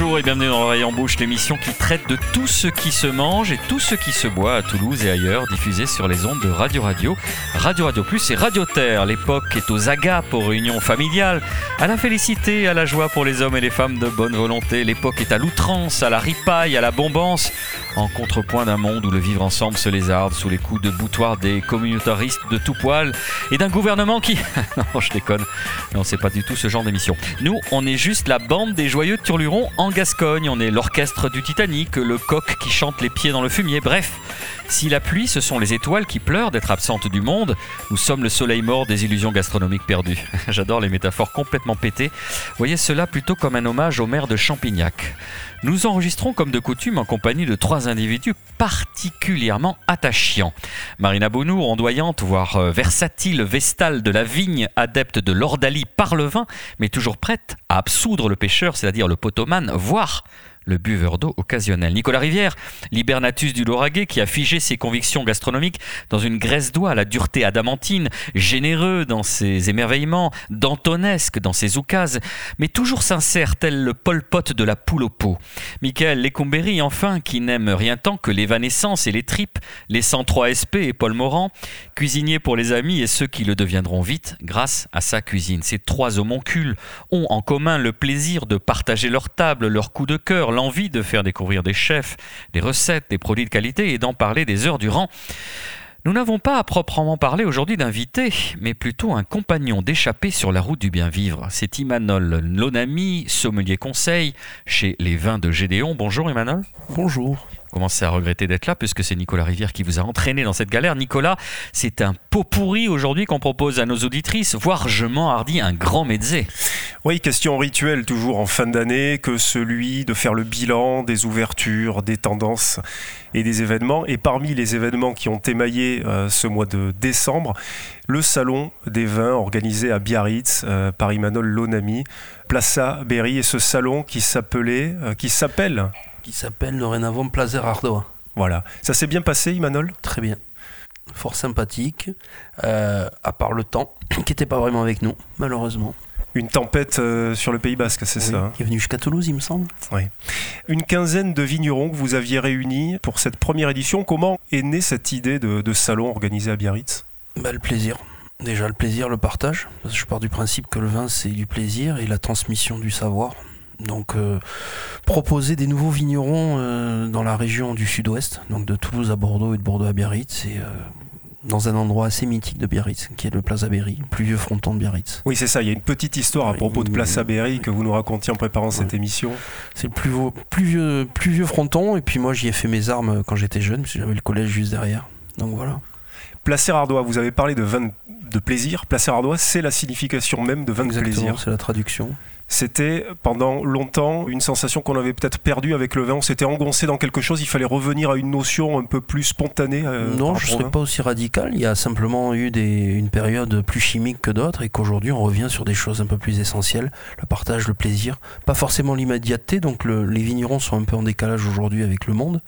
Bonjour et bienvenue dans Rayon Bouche, l'émission qui traite de tout ce qui se mange et tout ce qui se boit à Toulouse et ailleurs, diffusé sur les ondes de Radio Radio, Radio Radio Plus et Radio Terre. L'époque est aux agapes, aux réunions familiales, à la félicité, à la joie pour les hommes et les femmes de bonne volonté. L'époque est à l'outrance, à la ripaille, à la bombance, en contrepoint d'un monde où le vivre ensemble se lézarde sous les coups de boutoir des communautaristes de tout poil et d'un gouvernement qui... non, je déconne. Non, c'est pas du tout ce genre d'émission. Nous, on est juste la bande des joyeux turlurons en Gascogne. On est l'orchestre du Titanic, le coq qui chante les pieds dans le fumier. Bref, si la pluie, ce sont les étoiles qui pleurent d'être absentes du monde, nous sommes le soleil mort des illusions gastronomiques perdues. J'adore les métaphores complètement pétées. Voyez cela plutôt comme un hommage au maire de Champignac. Nous enregistrons comme de coutume en compagnie de trois individus particulièrement attachants. Marina Bonour, ondoyante, voire euh, versatile, vestale de la vigne, adepte de l'ordalie par le vin, mais toujours prête à absoudre le pêcheur, c'est-à-dire le potoman, voire le buveur d'eau occasionnel. Nicolas Rivière, libernatus du Lauragais, qui a figé ses convictions gastronomiques dans une graisse d'oie à la dureté adamantine, généreux dans ses émerveillements, dantonesque dans ses oukases, mais toujours sincère tel le Pol Pot de la poule au pot. Michael Lecumberi, enfin, qui n'aime rien tant que l'évanescence et les tripes, les 103 SP et Paul Morand, cuisinier pour les amis et ceux qui le deviendront vite grâce à sa cuisine. Ces trois homoncules ont en commun le plaisir de partager leur table, leur coup de cœur, l'envie de faire découvrir des chefs, des recettes, des produits de qualité et d'en parler des heures durant. Nous n'avons pas à proprement parler aujourd'hui d'invité, mais plutôt un compagnon d'échappée sur la route du bien vivre. C'est Imanol Lonami, sommelier conseil chez les vins de Gédéon. Bonjour Imanol. Bonjour commencez à regretter d'être là puisque c'est Nicolas Rivière qui vous a entraîné dans cette galère. Nicolas, c'est un pot pourri aujourd'hui qu'on propose à nos auditrices, voire je m'en hardis un grand mezzé. Oui, question rituelle toujours en fin d'année que celui de faire le bilan des ouvertures, des tendances et des événements. Et parmi les événements qui ont émaillé euh, ce mois de décembre, le salon des vins organisé à Biarritz euh, par Emmanuel Lonami, Plaza Berry et ce salon qui s'appelait, euh, qui s'appelle qui s'appelle dorénavant Placer Ardoa. Voilà. Ça s'est bien passé, Imanol? Très bien. Fort sympathique, euh, à part le temps, qui n'était pas vraiment avec nous, malheureusement. Une tempête euh, sur le Pays Basque, c'est ça hein? Qui est venu jusqu'à Toulouse, il me semble. Oui. Une quinzaine de vignerons que vous aviez réunis pour cette première édition. Comment est née cette idée de, salon organisé à Biarritz? Bah, Le plaisir. Déjà le plaisir, le partage. Parce que je pars du principe que le vin, c'est du plaisir et la transmission du savoir. Donc euh, proposer des nouveaux vignerons euh, dans la région du sud-ouest, donc de Toulouse à Bordeaux et de Bordeaux à Biarritz, c'est euh, dans un endroit assez mythique de Biarritz, qui est le Plaza Berry, le plus vieux fronton de Biarritz. Oui, c'est ça. Il y a une petite histoire à propos de Plaza Berry que vous nous racontiez en préparant cette émission. C'est le plus, plus, vieux, plus vieux fronton, et puis moi j'y ai fait mes armes quand j'étais jeune, parce que j'avais le collège juste derrière. Donc voilà. Placer Ardois, vous avez parlé de vin de plaisir. Placer Ardois, c'est la signification même de vin de plaisir. C'est la traduction c'était pendant longtemps une sensation qu'on avait peut-être perdue avec le vin. On s'était engoncé dans quelque chose, il fallait revenir à une notion un peu plus spontanée. Euh, non, je ne serais pas aussi radical. Il y a simplement eu une période plus chimique que d'autres et qu'aujourd'hui on revient sur des choses un peu plus essentielles. Le partage, le plaisir, pas forcément l'immédiateté. Donc les vignerons sont un peu en décalage aujourd'hui avec le monde.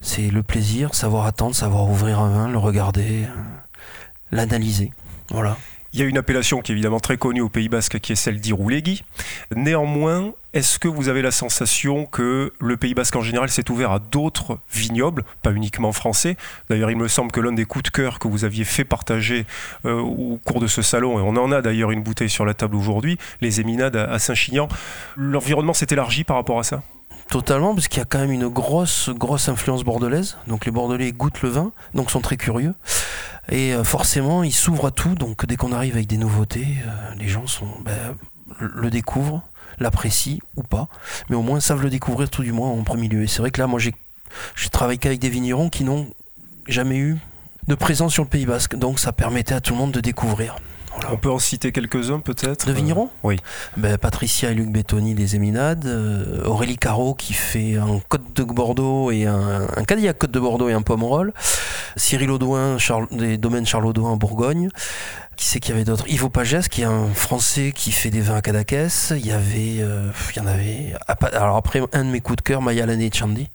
C'est le plaisir, savoir attendre, savoir ouvrir un vin, le regarder, euh, l'analyser. Voilà. Il y a une appellation qui est évidemment très connue au Pays Basque qui est celle d'Iroulegui. Néanmoins, est-ce que vous avez la sensation que le Pays Basque en général s'est ouvert à d'autres vignobles, pas uniquement français? D'ailleurs, il me semble que l'un des coups de cœur que vous aviez fait partager euh, au cours de ce salon, et on en a d'ailleurs une bouteille sur la table aujourd'hui, les Éminades à Saint-Chinian, l'environnement s'est élargi par rapport à ça? Totalement, parce qu'il y a quand même une grosse, grosse influence bordelaise. Donc les Bordelais goûtent le vin, donc sont très curieux. Et euh, forcément, ils s'ouvrent à tout. Donc dès qu'on arrive avec des nouveautés, euh, les gens sont, ben, le découvrent, l'apprécient ou pas. Mais au moins savent le découvrir tout du moins en premier lieu. Et c'est vrai que là, moi, j'ai travaillé qu'avec des vignerons qui n'ont jamais eu de présence sur le Pays Basque. Donc ça permettait à tout le monde de découvrir. On peut en citer quelques-uns peut-être De vignerons euh, Oui. Ben, Patricia et Luc Bettoni des Éminades, euh, Aurélie Caro qui fait un Côte de Bordeaux et un, un Cadillac Côte de Bordeaux et un Pomerol, Cyril Audouin des domaines Charles Audouin en Bourgogne. Qui c'est qu'il y avait d'autres Ivo Pagès, qui est un Français qui fait des vins à Cadaqués. Il y avait, euh, il y en avait. Alors après, un de mes coups de cœur, Maya Lané Chandi,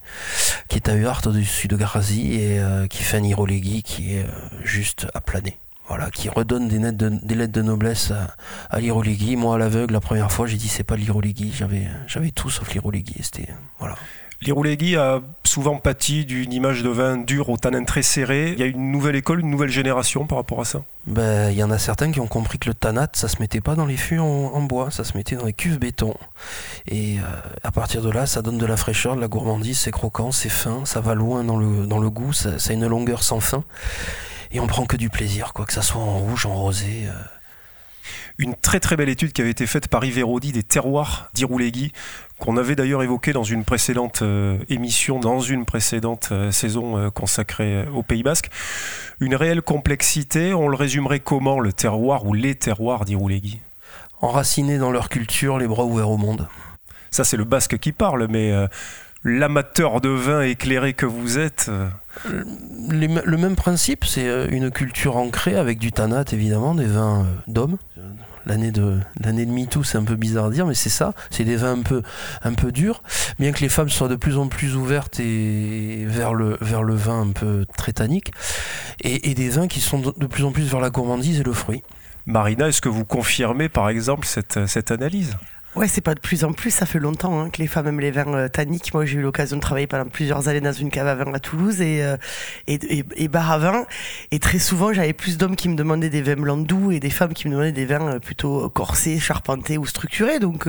qui est à Huart au-dessus de Garazi et qui fait un Irolegui qui est juste à planer. Voilà, qui redonne des, des lettres de noblesse à, à Moi, à l'aveugle, la première fois, j'ai dit c'est pas l'Iroligui. J'avais, j'avais tout sauf l'Iroligui. C'était voilà. L'Iroulegui a souvent pâti d'une image de vin dur au tanin très serré. Il y a une nouvelle école, une nouvelle génération par rapport à ça? Ben, Il y en a certains qui ont compris que le tanat, ça se mettait pas dans les fûts en, bois, ça se mettait dans les cuves béton. Et euh, à partir de là, ça donne de la fraîcheur, de la gourmandise, c'est croquant, c'est fin, ça va loin dans le, dans le goût, ça, a une longueur sans fin. Et on prend que du plaisir, quoi que ça soit en rouge, en rosé. Euh, une très très belle étude qui avait été faite par Yves Hérodi des terroirs d'Iroulegui, qu'on avait d'ailleurs évoqué dans une précédente euh, émission, dans une précédente euh, saison euh, consacrée au Pays Basque. Une réelle complexité, on le résumerait comment le terroir ou les terroirs d'Iroulegui Enracinés dans leur culture, les bras ouverts au monde. Ça c'est le basque qui parle, mais l'amateur de vin éclairé que vous êtes Le même principe, c'est une culture ancrée avec du tanat évidemment, des vins d'hommes, l'année de l'année de MeToo, c'est un peu bizarre à dire, mais c'est ça. C'est des vins un peu un peu durs, bien que les femmes soient de plus en plus ouvertes et vers le vers le vin un peu très tannique, et, des vins qui sont de plus en plus vers la gourmandise et le fruit. Marina, est-ce que vous confirmez par exemple cette, cette analyse? Ouais, c'est pas de plus en plus. Ça fait longtemps hein, que les femmes aiment les vins euh, tanniques. Moi, j'ai eu l'occasion de travailler pendant plusieurs années dans une cave à vin à Toulouse et, euh, et, et, bar à vin. Et très souvent, j'avais plus d'hommes qui me demandaient des vins blancs doux et des femmes qui me demandaient des vins euh, plutôt corsés, charpentés ou structurés. Donc,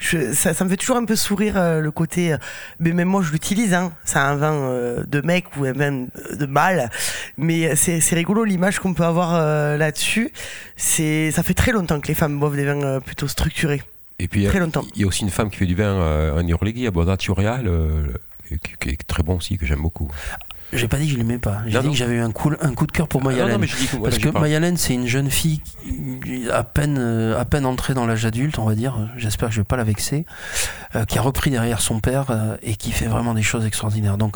ça, me fait toujours un peu sourire le côté. mais même moi, je l'utilise. Hein. C'est un vin de mec ou un vin de mâle. Mais c'est rigolo l'image qu'on peut avoir là-dessus. Ça fait très longtemps que les femmes boivent des vins plutôt structurés. Et puis, il y a aussi une femme qui fait du vin euh, en Irlégui, à Bois euh, qui, est très bon aussi, que j'aime beaucoup. J'ai pas dit que je l'aimais pas. J'ai dit que j'avais eu un coup, un coup de cœur pour ah, Mayalène. Parce que Mayalène, c'est une jeune fille à peine, euh, à peine entrée dans l'âge adulte, on va dire. J'espère que je vais pas la vexer. Euh, qui a repris derrière son père euh, et qui fait vraiment des choses extraordinaires. Donc,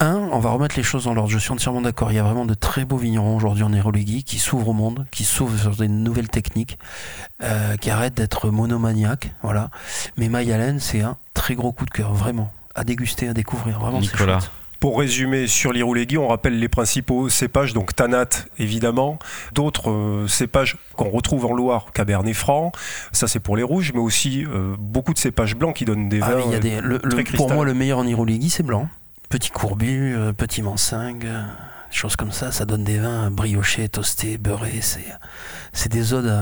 un, on va remettre les choses dans l'ordre. Je suis entièrement d'accord. Il y a vraiment de très beaux vignerons aujourd'hui en Érolégui qui s'ouvrent au monde, qui s'ouvrent sur des nouvelles techniques, qui arrêtent d'être monomaniaques. Voilà. Mais Mayalène, c'est un très gros coup de cœur, vraiment. À déguster, à découvrir. Vraiment, c'est chouette. Pour résumer sur l'Iroulégui, on rappelle les principaux cépages, donc Tanat évidemment, d'autres euh, cépages qu'on retrouve en Loire, Cabernet Franc, ça c'est pour les rouges, mais aussi euh, beaucoup de cépages blancs qui donnent des ah vins. y a euh, pour moi, le meilleur en Iroulégui, c'est blanc. Petit courbu, petit mansingue choses comme ça, ça donne des vins briochés, toastés, beurrés. C'est, c'est des odes,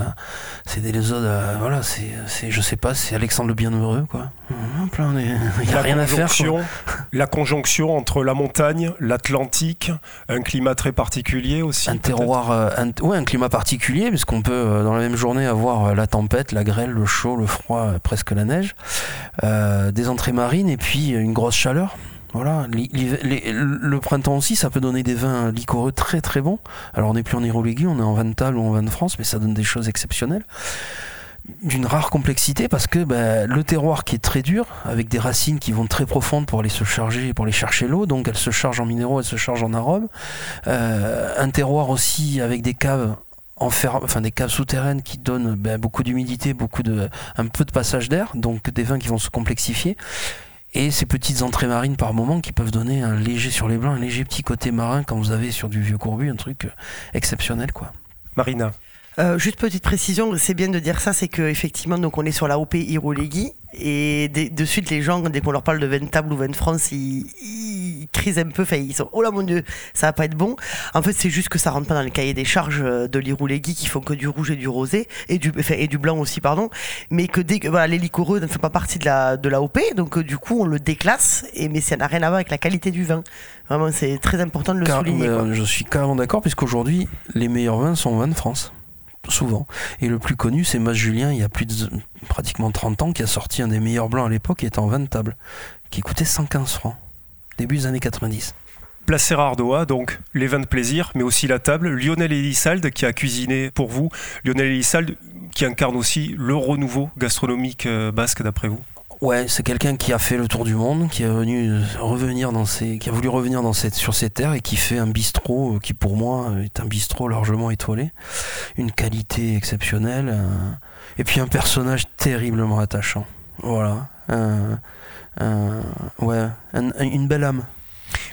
c'est des odes, voilà, c'est, c'est, je sais pas, c'est Alexandre le Bienheureux, quoi. Il n'y a rien à faire. La conjonction entre la montagne, l'Atlantique, un climat très particulier aussi. Un terroir, euh, un, ouais, un climat particulier, puisqu'on peut euh, dans la même journée avoir euh, la tempête, la grêle, le chaud, le froid, presque la neige, des entrées marines et puis une grosse chaleur. Voilà, le printemps aussi, ça peut donner des vins liquoreux très très bons. Alors on n'est plus en Irolégui, on est en table ou en vin de France, mais ça donne des choses exceptionnelles. D'une rare complexité parce que ben, le terroir qui est très dur, avec des racines qui vont très profondes pour aller se charger, pour aller chercher l'eau, donc elles se chargent en minéraux, elles se chargent en arômes. Euh, un terroir aussi avec des caves enfin des caves souterraines qui donnent ben, beaucoup d'humidité, beaucoup un peu de passage d'air, donc des vins qui vont se complexifier et ces petites entrées marines par moment qui peuvent donner un léger sur les blancs, un léger petit côté marin quand vous avez sur du vieux courbu, un truc euh, exceptionnel quoi. Marina. Euh, juste petite précision, c'est bien de dire ça, c'est qu'effectivement, donc on est sur la OP Irolegui, et de, suite les gens, dès qu'on leur parle de vin table ou vin de France, ils, ils crisent un peu, enfin ils sont oh là mon dieu, ça va pas être bon. En fait, c'est juste que ça rentre pas dans le cahier des charges euh, de l'Irolegui qui font que du rouge et du rosé, et du, enfin, et du blanc aussi, pardon, mais que dès que voilà, ne font pas partie de la, de la OP, donc euh, du coup on le déclasse, et, mais ça n'a rien à voir avec la qualité du vin. Vraiment, c'est très important de le souligner. je suis carrément d'accord, puisqu'aujourd'hui, les meilleurs vins sont vins de France souvent. Et le plus connu, c'est Mas Julien, il y a plus de pratiquement 30 ans, qui a sorti un des meilleurs blancs à l'époque, qui était en 20 table, qui coûtait 115 francs, début des années 90. Place Ardoa, donc les vins de plaisir, mais aussi la table. Lionel Elissalde qui a cuisiné pour vous. Lionel Elissalde qui incarne aussi le renouveau gastronomique euh, basque d'après vous. Ouais, c'est quelqu'un qui a fait le tour du monde, qui a venu revenir dans ses, qui a voulu revenir dans cette, sur ses terres et qui fait un bistrot euh, qui pour moi est un bistrot largement étoilé, une qualité exceptionnelle, et puis un personnage terriblement attachant. Voilà, ouais, une belle âme.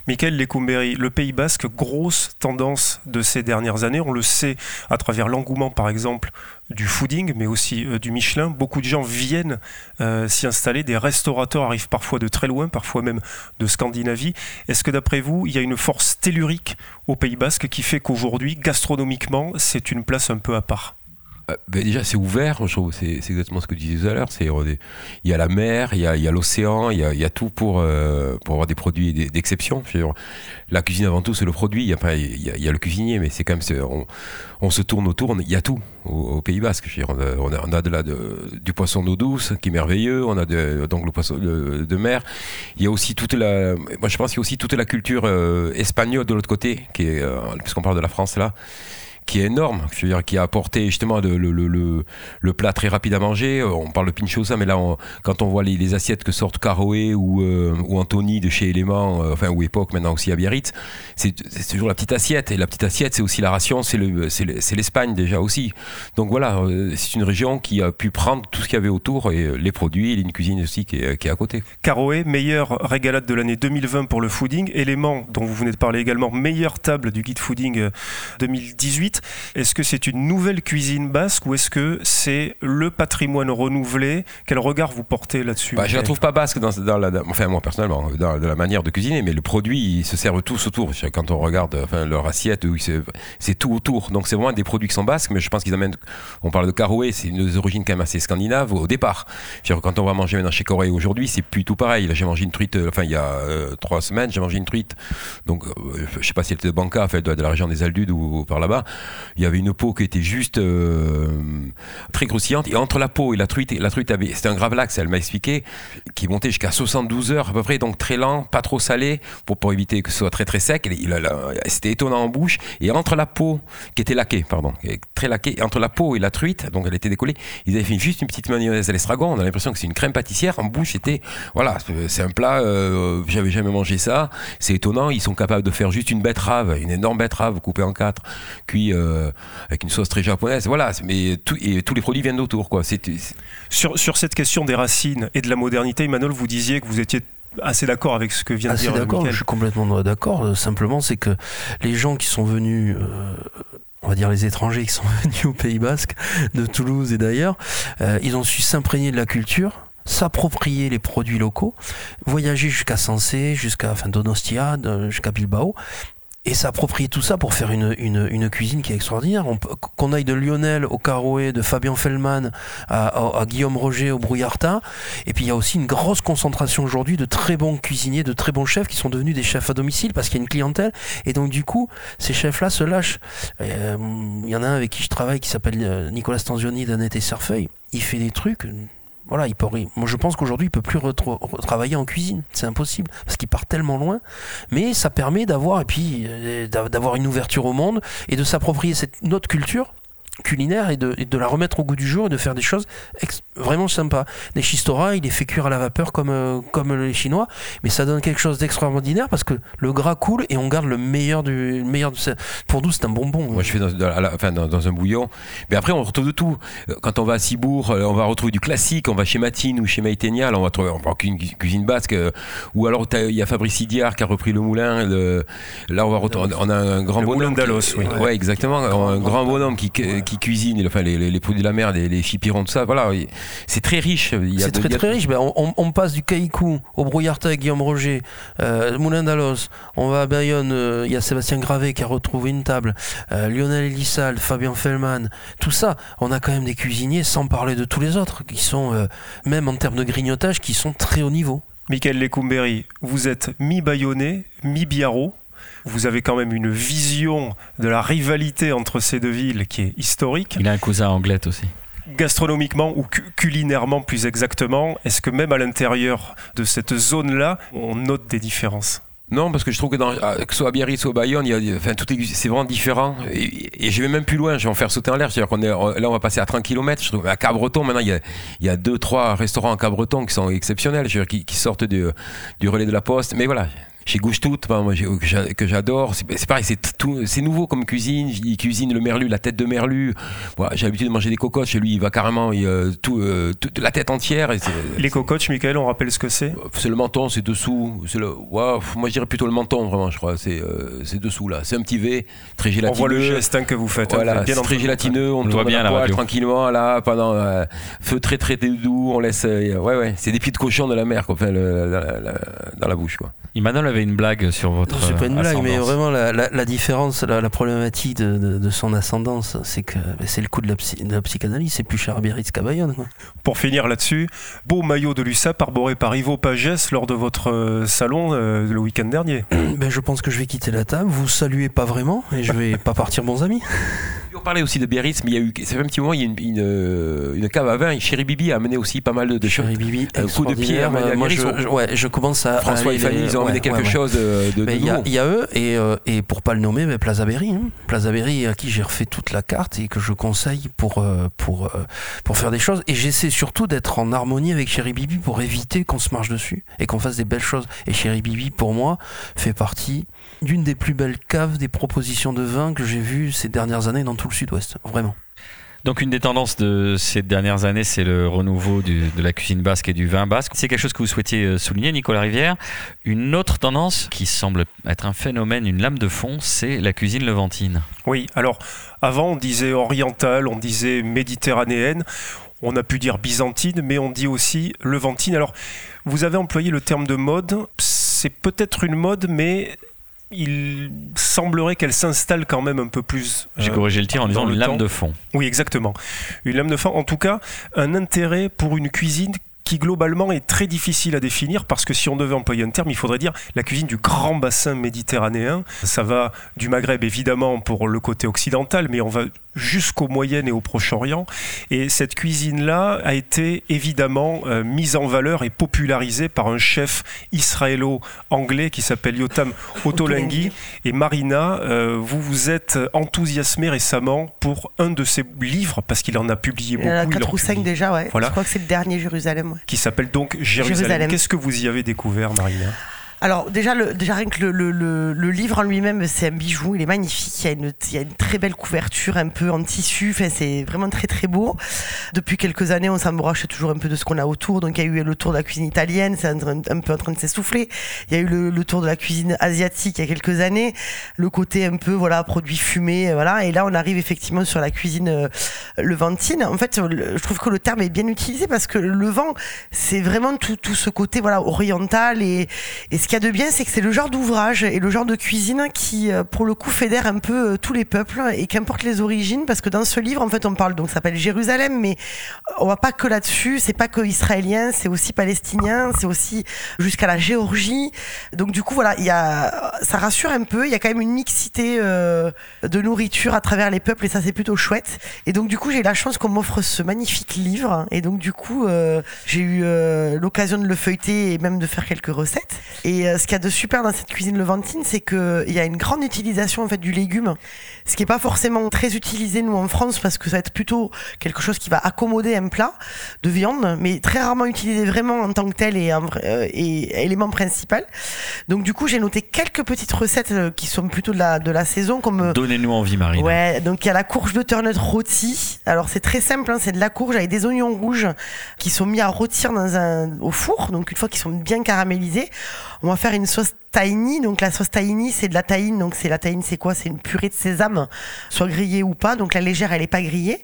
Michael Lecumberi, le Pays Basque, grosse tendance de ces dernières années. On le sait à travers l'engouement, par exemple, du fooding, mais aussi euh, du Michelin. Beaucoup de gens viennent euh, s'y installer. Des restaurateurs arrivent parfois de très loin, parfois même de Scandinavie. Est-ce que d'après vous, il y a une force tellurique au Pays Basque qui fait qu'aujourd'hui, gastronomiquement, c'est une place un peu à part? Ben déjà, c'est ouvert, je trouve. C'est, exactement ce que tu disais tout à l'heure. C'est, il y a la mer, il y a, l'océan, il y a, tout pour, euh, pour avoir des produits d'exception. La cuisine, avant tout, c'est le produit. Il y a, le cuisinier, mais c'est quand même. On, se tourne autour, il y a tout au, Pays Basque. On, a, du poisson d'eau douce qui est merveilleux. On a de, donc le poisson de, mer. Il y a aussi toute la. Moi, je pense qu'il y a aussi toute la culture euh, espagnole de l'autre côté, puisqu'on parle de la France là qui est énorme, je veux dire, qui a apporté justement le, le, le, le, plat très rapide à manger. Euh, on parle de pinchosa, mais là, quand on voit les, les, assiettes que sortent Caroé ou, euh, ou Anthony de chez Element, euh, enfin, ou Époque, maintenant aussi à Biarritz, c'est toujours la petite assiette. Et la petite assiette, c'est aussi la ration, c'est l'Espagne déjà aussi. Donc voilà, c'est une région qui a pu prendre tout ce qu'il y avait autour et les produits, et une cuisine aussi qui est, qui est à côté. Caroé, meilleure régalade de l'année 2020 pour le fooding. Élément dont vous venez de parler également, meilleure table du guide fooding 2018. Est-ce que c'est une nouvelle cuisine basque ou est-ce que c'est le patrimoine renouvelé? Quel regard vous portez là-dessus? Bah, Je la trouve pas basque dans, la, enfin moi personnellement, dans, la manière de cuisiner, mais le produit, ils se servent tous autour. Quand on regarde enfin, leur assiette, c'est tout autour. Donc c'est vraiment des produits qui sont basques, mais je pense qu'ils amènent. On parle de Caroué, c'est une origine quand même assez scandinave au départ. Quand on va manger maintenant chez Corée aujourd'hui, c'est plus tout pareil. J'ai mangé une truite, euh, enfin il y a euh, trois semaines, j'ai mangé une truite. Donc euh, je sais pas si elle était de Banca, enfin, elle doit être de la région des Aldudes ou par là-bas il y avait une peau qui était juste euh, très croustillante. Et entre la peau et la truite, la truite avait, c'était un gravlax, elle m'a expliqué, qui montait jusqu'à 72 heures à peu près, donc très lent, pas trop salé, pour, éviter que ce soit très très sec. C'était étonnant en bouche. Et entre la peau, qui était laquée, pardon, très laquée, entre la peau et la truite, donc elle était décollée, ils avaient fait juste une petite mayonnaise à l'estragon. On a l'impression que c'est une crème pâtissière. En bouche, c'était, voilà, c'est un plat, euh, j'avais jamais mangé ça. C'est étonnant. Ils sont capables de faire juste une betterave, une énorme betterave coupée en quatre, cuit euh, avec une sauce très japonaise. Voilà, mais et tous les produits viennent d'autour. Quoi. Sur, sur cette question des racines et de la modernité, Emmanuel, vous disiez que vous étiez assez d'accord avec ce que vient de dire d'accord, Je suis complètement d'accord. Simplement, c'est que les gens qui sont venus. Euh, on va dire les étrangers qui sont venus au Pays Basque, de Toulouse et d'ailleurs, euh, ils ont su s'imprégner de la culture, s'approprier les produits locaux, voyager jusqu'à Sensé, jusqu'à enfin, Donostia, jusqu'à Bilbao, et s'approprier tout ça pour faire une, une, cuisine qui est extraordinaire. Qu'on aille de Lionel au Carouet, de Fabien Fellman à, Guillaume Roger au Brouillartin. Et puis il y a aussi une grosse concentration aujourd'hui de très bons cuisiniers, de très bons chefs qui sont devenus des chefs à domicile parce qu'il y a une clientèle. Et donc du coup, ces chefs-là se lâchent. Euh, il y en a un avec qui je travaille qui s'appelle euh, Nicolas Stanzioni d'Annette et. Il fait des trucs voilà, il peut, moi je pense qu'aujourd'hui il peut plus travailler en cuisine, c'est impossible parce qu'il part tellement loin. Mais ça permet d'avoir et puis euh, d'avoir une ouverture au monde et de s'approprier cette notre culture culinaire et de, de, la remettre au goût du jour et de faire des choses vraiment sympas. Les chistora, il les fait cuire à la vapeur comme, euh, comme les Chinois, mais ça donne quelque chose d'extraordinaire parce que le gras coule et on garde le meilleur du le meilleur Pour nous, c'est un bonbon. Moi, je fais dans, enfin, dans, un bouillon. Mais après, on retrouve de tout. Quand on va à Cibourg, euh, on va retrouver du classique. On va chez Matine ou chez Maïténial, on va trouver une cuisine basque. Euh, ou alors, il y a Fabrice Idiard qui a repris le moulin. là, on va retrouver, on a un grand bonhomme. d'Alos, oui. Ouais, exactement. Un grand bonhomme qui qui cuisine, enfin les, les, produits de la mer, les, les chipirons, tout ça. Voilà, c'est très riche. C'est très très riche. Ben, on, on, passe du Caïcou au Brouillarta avec Guillaume Roger, euh, Moulin d'Alos. On va à Bayonne, euh, il y a Sébastien Gravé qui a retrouvé une table, euh, Lionel Elissal, Fabien Fellman, tout ça. On a quand même des cuisiniers, sans parler de tous les autres, qui sont, même en termes de grignotage, qui sont très haut niveau. Michael Lecumberi, vous êtes mi-bayonnais, mi-biarro. Vous avez quand même une vision de la rivalité entre ces deux villes qui est historique. Il a un cousin anglais aussi gastronomiquement ou culinairement plus exactement, est-ce que même à l'intérieur de cette zone-là, on note des différences? Non, parce que je trouve que, dans, ah, que ce soit à Biarritz ou à Bayonne, il y a, enfin, tout est, c'est vraiment différent. Et, je vais même plus loin, je vais en faire sauter en l'air. C'est-à-dire qu'on est, là, on va passer à 30 km. Je trouve, à Cabreton, maintenant, il y a, il y a deux, trois restaurants à Cabreton qui sont exceptionnels, qui, qui sortent du, du relais de la poste. Mais voilà, chez Gouche Toute, moi, que j'adore. C'est pareil, c'est nouveau comme cuisine. Il cuisine le merlu, la tête de merlu. J'ai l'habitude de manger des cocottes. Chez lui, il va carrément il, tout, la tête entière. Et les cocottes, Michael, on rappelle ce que c'est? C'est le menton, c'est dessous. Le, moi, je dirais plutôt le menton, vraiment, je crois. C'est dessous là. C'est un petit V, très gélatineux. On voit le geste hein, que vous faites. Hein, voilà, bien très gélatineux. On, tourne bien la poêle tranquillement là, pendant feu très très doux. On laisse. ouais, ouais. C'est des pieds de cochon de la mer, quoi. Enfin, dans la bouche, quoi. Imanol avait une blague sur votre. C'est pas une blague, mais vraiment la, différence, la, problématique de, son ascendance, c'est que ben, c'est le coup de la, psychanalyse, c'est plus cher à Biarritz qu'à Bayonne. Pour finir là-dessus, beau maillot de l'USAP arboré par Ivo Pagès lors de votre euh, salon euh, le week-end dernier. Ben, je pense que je vais quitter la table, vous saluez pas vraiment, et je vais pas partir bons amis. On parlait aussi de Biarritz, mais il y a eu, ça fait un petit moment, il y a une, une, euh, une cave à vin. Chéri Bibi a amené aussi pas mal de, choses. Chéri Bibi, un coup de pied. À moi, je, ouais, je commence à. François et Fanny, ils ont amené quelque chose de. Il y, y, a eux, et, euh, et pour pas le nommer, mais Plaza Berry. Hein. Plaza Berry, à qui j'ai refait toute la carte et que je conseille pour, euh, pour, pour faire des choses. Et j'essaie surtout d'être en harmonie avec Chéri Bibi pour éviter qu'on se marche dessus et qu'on fasse des belles choses. Et Chéri Bibi, pour moi, fait partie d'une des plus belles caves des propositions de vin que j'ai vues ces dernières années dans tout le sud-ouest. Vraiment. Donc une des tendances de ces dernières années, c'est le renouveau de la cuisine basque et du vin basque. C'est quelque chose que vous souhaitiez euh, souligner, Nicolas Rivière. Une autre tendance qui semble être un phénomène, une lame de fond, c'est la cuisine levantine. Oui, alors avant on disait orientale, on disait méditerranéenne. On a pu dire byzantine, mais on dit aussi levantine. Alors, vous avez employé le terme de mode. C'est peut-être une mode, mais il semblerait qu'elle s'installe quand même un peu plus. J'ai corrigé le tir en disant une lame de fond. Oui, exactement. Une lame de fond. En tout cas, un intérêt pour une cuisine qui globalement est très difficile à définir parce que si on devait employer un terme, il faudrait dire la cuisine du grand bassin méditerranéen. Ça va du Maghreb évidemment pour le côté occidental, mais on va jusqu'au Moyen et au Proche-Orient. Et cette cuisine-là a été évidemment euh, mise en valeur et popularisée par un chef israélo-anglais qui s'appelle Yotam Otolenghi. Et Marina, euh, vous vous êtes enthousiasmé récemment pour un de ses livres, parce qu'il en a publié beaucoup. Il en a 4 ou 5 déjà, ouais. Je crois que c'est le dernier Jérusalem. Qui s'appelle donc Jérusalem. Qu'est-ce que vous y avez découvert, Marina? Alors déjà, le, déjà rien que le, le, le, livre en lui-même, c'est un bijou, il est magnifique, il y, a une, il y, a une, très belle couverture un peu en tissu, enfin, c'est vraiment très très beau. Depuis quelques années, on s'embroche toujours un peu de ce qu'on a autour, donc il y a eu le tour de la cuisine italienne, c'est un, peu en train de s'essouffler. Il y a eu le, tour de la cuisine asiatique il y a quelques années, le côté un peu voilà produits fumés, voilà. Et là, on arrive effectivement sur la cuisine euh, levantine. En fait, je trouve que le terme est bien utilisé parce que le vent, c'est vraiment tout, tout ce côté voilà oriental et, et ce qu'il y a de bien, c'est que c'est le genre d'ouvrage et le genre de cuisine qui, euh, pour le coup, fédère un peu euh, tous les peuples et qu'importe les origines, parce que dans ce livre, en fait, on parle donc ça s'appelle Jérusalem, mais on va pas que là-dessus. C'est pas que israélien, c'est aussi palestinien, c'est aussi jusqu'à la Géorgie. Donc du coup, voilà, il y a, ça rassure un peu. Il y a quand même une mixité euh, de nourriture à travers les peuples et ça, c'est plutôt chouette. Et donc du coup, j'ai eu la chance qu'on m'offre ce magnifique livre et donc du coup, j'ai eu l'occasion de le feuilleter et même de faire quelques recettes. Et et euh, ce qu'il y a de super dans cette cuisine levantine, c'est qu'il y a une grande utilisation en fait du légume, ce qui n'est pas forcément très utilisé nous en France parce que ça va être plutôt quelque chose qui va accommoder un plat de viande, mais très rarement utilisé vraiment en tant que tel et, euh, et élément principal. Donc du coup, j'ai noté quelques petites recettes euh, qui sont plutôt de la, de la saison, comme donnez-nous envie, Marie. Ouais, donc il y a la courge de turnut rôti. Alors c'est très simple, hein, c'est de la courge avec des oignons rouges qui sont mis à rôtir dans un au four. Donc une fois qu'ils sont bien caramélisés, on va faire une sauce tahini. Donc la sauce tahini, c'est de la tahine. Donc c'est la tahine, c'est quoi? C'est une purée de sésame, soit grillée ou pas. Donc la légère, elle est pas grillée.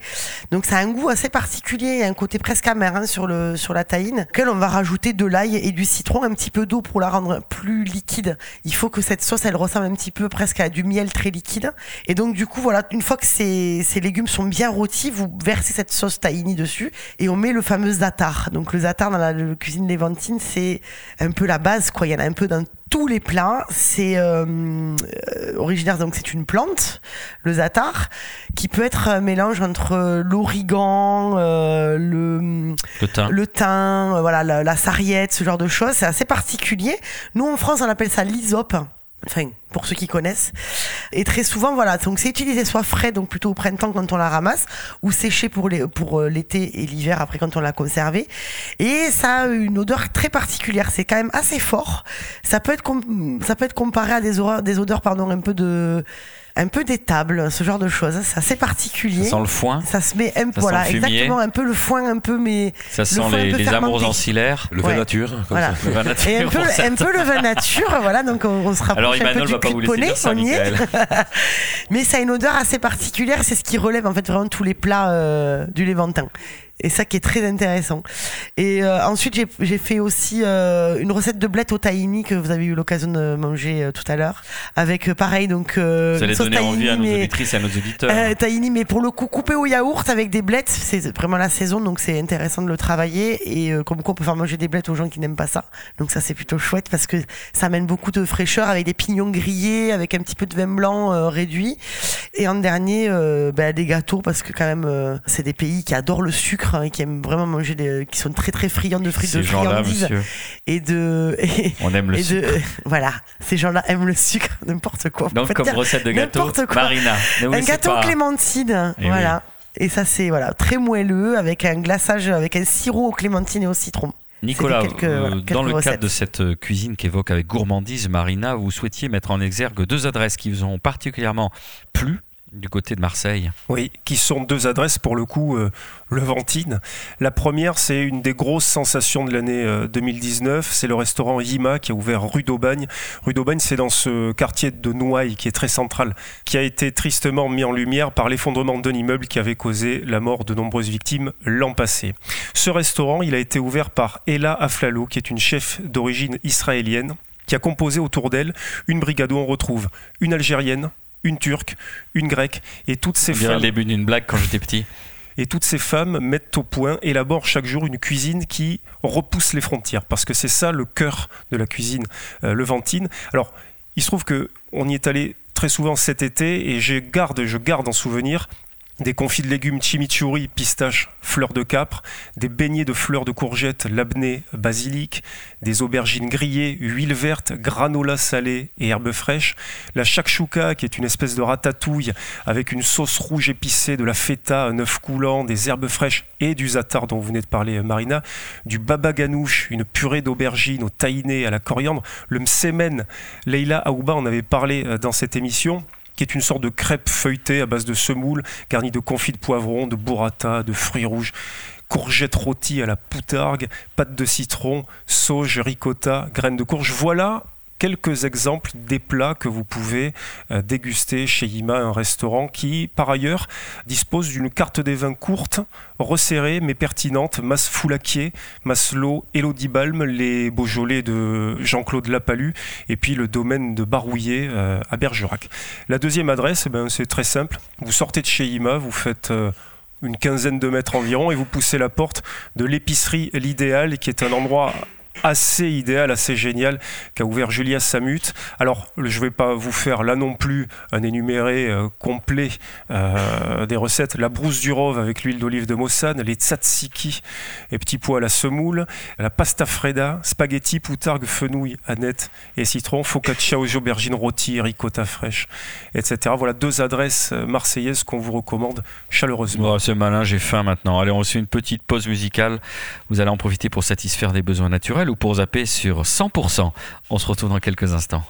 Donc ça a un goût assez particulier, un côté presque amer hein, sur le sur la tahine. Auquel on va rajouter de l'ail et du citron, un petit peu d'eau pour la rendre plus liquide. Il faut que cette sauce, elle ressemble un petit peu presque à du miel très liquide. Et donc du coup, voilà, une fois que ces, ces légumes sont bien rôtis, vous versez cette sauce tahini dessus et on met le fameux zatar. Donc le zatar dans la, cuisine léventine, c'est un peu la base, quoi. Il y en a un peu dans tous les plats. C'est euh, euh, originaire, donc c'est une plante, le zatar, qui peut être un mélange entre l'origan, euh, le, le thym, voilà, la, sarriette, ce genre de choses. C'est assez particulier. Nous, en France, on appelle ça l'hysope. Enfin, pour ceux qui connaissent. Et très souvent, voilà, donc c'est utilisé soit frais, donc plutôt au printemps quand on la ramasse, ou séché pour euh, l'été et l'hiver après quand on l'a conservé. Et ça a une odeur très particulière. C'est quand même assez fort. Ça peut être, ça comparé à des odeurs, des odeurs, pardon, un peu de, un peu d'étable, ce genre de choses. C'est assez particulier. Ça sent le foin. Ça se met un peu, voilà, exactement, un peu le foin, un peu, mais. Ça sent les, les amours ancillaires. Le vin nature. Comme voilà. ça. Le vin nature, Et un peu, un peu le vin nature, voilà, donc on, on se rapproche Alors un peu du va pas vous laisser poney, dire ça, on y est. Michael. Mais ça a une odeur assez particulière, c'est ce qui relève en fait vraiment tous les plats euh, du Léventin. Et ça qui est très intéressant. Et euh, ensuite, j'ai- fait aussi euh, une recette de blettes au tahini que vous avez eu l'occasion de manger euh, tout à l'heure. Avec euh, pareil, donc. euh, Vous allez donner envie à nos auditrices et à nos auditeurs. euh, tahini, mais pour le coup coupé au yaourt avec des blettes, c'est vraiment la saison, donc c'est intéressant de le travailler. Et euh, comme quoi, on peut faire manger des blettes aux gens qui n'aiment pas ça. Donc ça, c'est plutôt chouette parce que ça amène beaucoup de fraîcheur avec des pignons grillés, avec un petit peu de vin blanc euh, réduit. Et en dernier, euh, bah, des gâteaux parce que quand même, euh, c'est des pays qui adorent le sucre hein, qui aiment vraiment manger des, qui sont très très friands de, fri de friandises et de, et, on aime le et sucre. de, voilà, ces gens-là aiment le sucre, n'importe quoi. Donc comme dire recette de gâteau. Marina, ne Un gâteau pas. clémentine, Eh voilà. Et ça c'est voilà très moelleux avec un glaçage avec un sirop aux clémentines et au citron. Nicolas, quelques- euh, dans le recettes. cadre de cette euh, cuisine qu'évoque avec gourmandise Marina, vous souhaitiez mettre en exergue deux adresses qui vous ont particulièrement plu du côté de Marseille. Oui, qui sont deux adresses pour le coup euh, levantines. La première, c'est une des grosses sensations de l'année euh, 2019. C'est le restaurant Yima qui a ouvert rue d'Aubagne. Rue d'Aubagne, c'est dans ce quartier de Nouaille qui est très central, qui a été tristement mis en lumière par l'effondrement d'un immeuble qui avait causé la mort de nombreuses victimes l'an passé. Ce restaurant, il a été ouvert par Ella Aflalo, qui est une chef d'origine israélienne qui a composé autour d'elle une brigade où on retrouve une Algérienne, une Turque, une Grecque et toutes ces dirait le femmes début d'une blague quand j'étais petit. et toutes ces femmes mettent au point, élaborent chaque jour une cuisine qui repousse les frontières, parce que c'est ça le cœur de la cuisine euh, levantine. Alors, il se trouve que on y est allé très souvent cet été, et je garde, je garde en souvenir des confits de légumes chimichurri, pistache, fleurs de capre, des beignets de fleurs de courgettes, labné, basilic, des aubergines grillées, huile verte, granola salée et herbes fraîches, la shakshuka qui est une espèce de ratatouille avec une sauce rouge épicée, de la feta, un œuf coulant, des herbes fraîches et du zatar dont vous venez de parler euh, Marina, du baba ganoush, une purée d'aubergines au tahiné, à la coriandre, le msemen, Leila Aouba en avait parlé euh, dans cette émission qui est une sorte de crêpe feuilletée à base de semoule, garnie de confit de poivron, de burrata, de fruits rouges, courgettes rôties à la poutargue, pâte de citron, sauge, ricotta, graines de courge. Voilà quelques exemples des plats que vous pouvez euh, déguster chez Yima, un restaurant qui, par ailleurs, dispose d'une carte des vins courte, resserrée mais pertinente. Mas Foulaquier, Maslow, Elodie Balm, les Beaujolais de Jean-Claude Lapalu et puis le domaine de Barouillet euh, à Bergerac. La deuxième adresse, eh ben, c'est très simple. Vous sortez de chez Yima, vous faites euh, une quinzaine de mètres environ et vous poussez la porte de l'épicerie L'Idéal qui est un endroit assez idéal, assez génial qu'a ouvert Julia Samut. Alors, je ne vais pas vous faire là non plus un énuméré euh, complet euh, des recettes. La brousse du rove avec l'huile d'olive de Mossane, les tzatziki et petits pois à la semoule, la pasta fredda, spaghetti, poutargue, fenouil, aneth et citron, focaccia aux aubergines rôties, ricotta fraîche, etc. Voilà deux adresses euh, marseillaises qu'on vous recommande chaleureusement. Oh, c'est malin, j'ai faim maintenant. Allez, on se fait une petite pause musicale. Vous allez en profiter pour satisfaire des besoins naturels ou pour zapper sur 100%. On se retrouve dans quelques instants.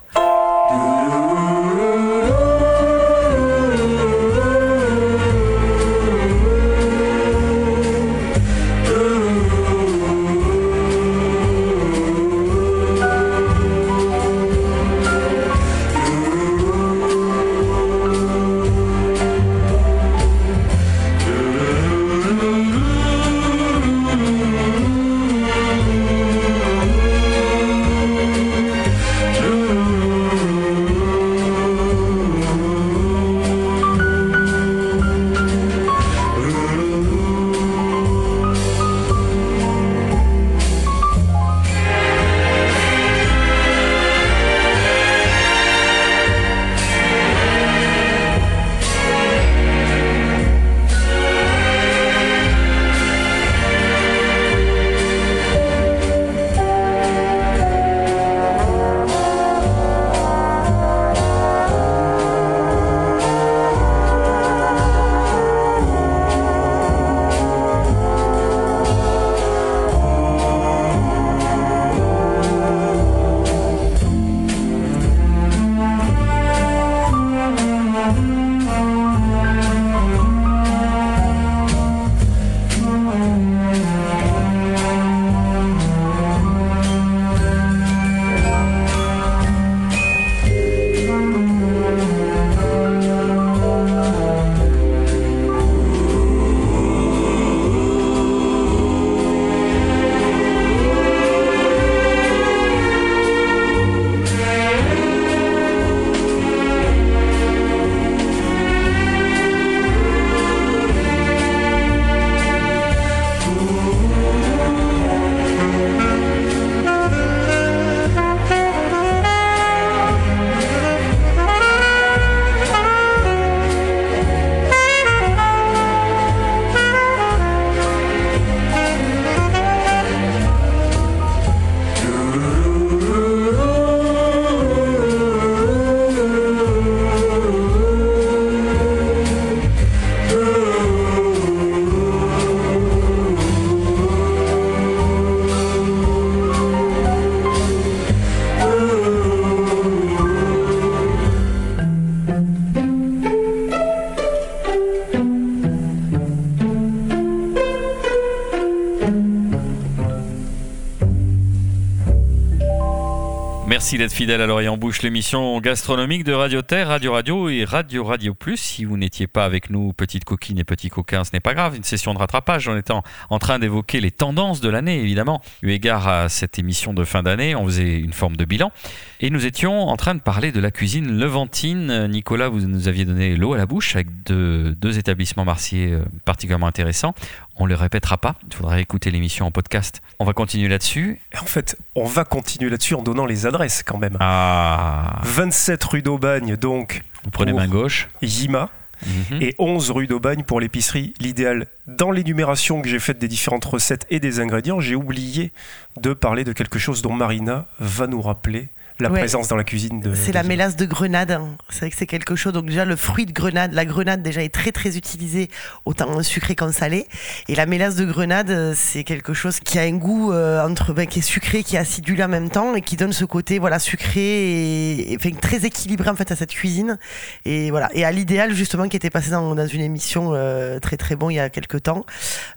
D'être fidèle à l'Orient en Bouche, l'émission gastronomique de Radio Terre, Radio Radio et Radio Radio Plus. Si vous n'étiez pas avec nous, petites coquines et petits coquins, ce n'est pas grave. Une session de rattrapage. On était en, train d'évoquer les tendances de l'année, évidemment. Eu égard à cette émission de fin d'année, on faisait une forme de bilan. Et nous étions en train de parler de la cuisine levantine. Nicolas, vous nous aviez donné l'eau à la bouche avec deux, deux établissements martiers euh, particulièrement intéressants. On ne le répétera pas, il faudra écouter l'émission en podcast. On va continuer là-dessus. En fait, on va continuer là-dessus en donnant les adresses quand même. Ah 27 rue d'Aubagne, donc. Vous prenez main gauche. Yima. Mhm. Et 11 rue d'Aubagne pour l'épicerie L'Idéal. Dans l'énumération que j'ai faite des différentes recettes et des ingrédients, j'ai oublié de parler de quelque chose dont Marina va nous rappeler la présence dans la cuisine de. C'est la mélasse de grenade. Hein. C'est vrai que c'est quelque chose. Donc déjà le fruit de grenade, la grenade déjà est très très utilisée autant sucré qu'en salé. Et la mélasse de grenade, euh, c'est quelque chose qui a un goût euh, entre ben, qui est sucré, qui est acidulé en même temps et qui donne ce côté voilà sucré et, très équilibré en fait à cette cuisine. Et voilà. Et à l'idéal justement qui était passé dans, dans une émission euh, très très bon il y a quelques temps.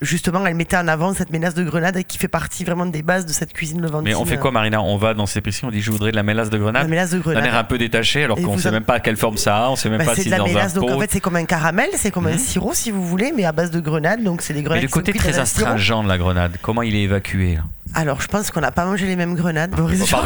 Justement, elle mettait en avant cette mélasse de grenade qui fait partie vraiment des bases de cette cuisine levantine. Mais on fait quoi, Marina? On va dans ces piscines, on dit je voudrais de la mélasse de grenade. La mélasse de grenade. D'un air un peu détaché, alors qu'on ne sait même pas quelle forme ça a, on sait même bah, pas si c'est dans mélasse, un donc en fait c'est comme un caramel, c'est comme un mhm. sirop si vous voulez, mais à base de grenade, donc c'est des grenades. Mais le côté très astringent de la grenade, comment il est évacué alors, je pense qu'on n'a pas mangé les mêmes grenades, Boris oh,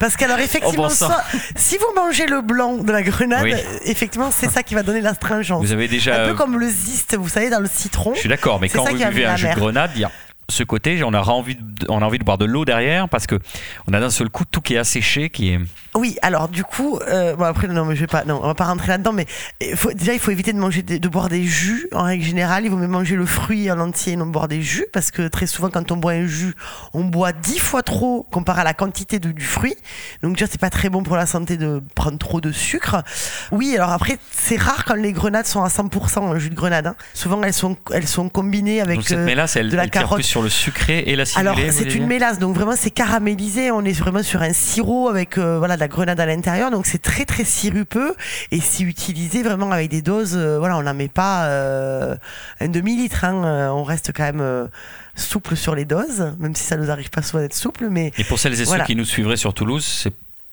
Parce qu'alors, effectivement, si vous mangez le blanc de la grenade, effectivement, c'est ça qui va donner l'astringence. Vous avez déjà. Un peu comme le ziste, vous savez, dans le citron. Je suis d'accord, mais quand vous buvez un jus de grenade, il y a ce côté, on a envie de, a envie de boire de l'eau derrière parce que on a d'un seul coup tout qui est asséché, qui est. Oui, alors du coup, euh, bon après non mais je vais pas, non, on va pas rentrer là-dedans, mais il faut, déjà il faut éviter de manger, de, boire des jus en règle générale. Il vaut mieux manger le fruit en entier et non boire des jus parce que très souvent quand on boit un jus, on boit dix fois trop comparé à la quantité de, du fruit. Donc déjà c'est pas très bon pour la santé de prendre trop de sucre. Oui, alors après c'est rare quand les grenades sont à 100% en jus de grenade. Hein. Souvent elles sont elles sont combinées avec cette euh, mélasse, elle, de la carotte. Plus sur le sucré et l'acidulé. Alors c'est une mélasse, donc vraiment c'est caramélisé. On est vraiment sur un sirop avec euh, voilà la grenade à l'intérieur, donc c'est très très sirupeux et si utilisé vraiment avec des doses, euh, voilà, on n'en met pas euh, un demi-litre, hein, euh, on reste quand même souple sur les doses, même si ça nous arrive pas souvent d'être souple. Mais et pour celles et ceux qui nous suivraient sur Toulouse,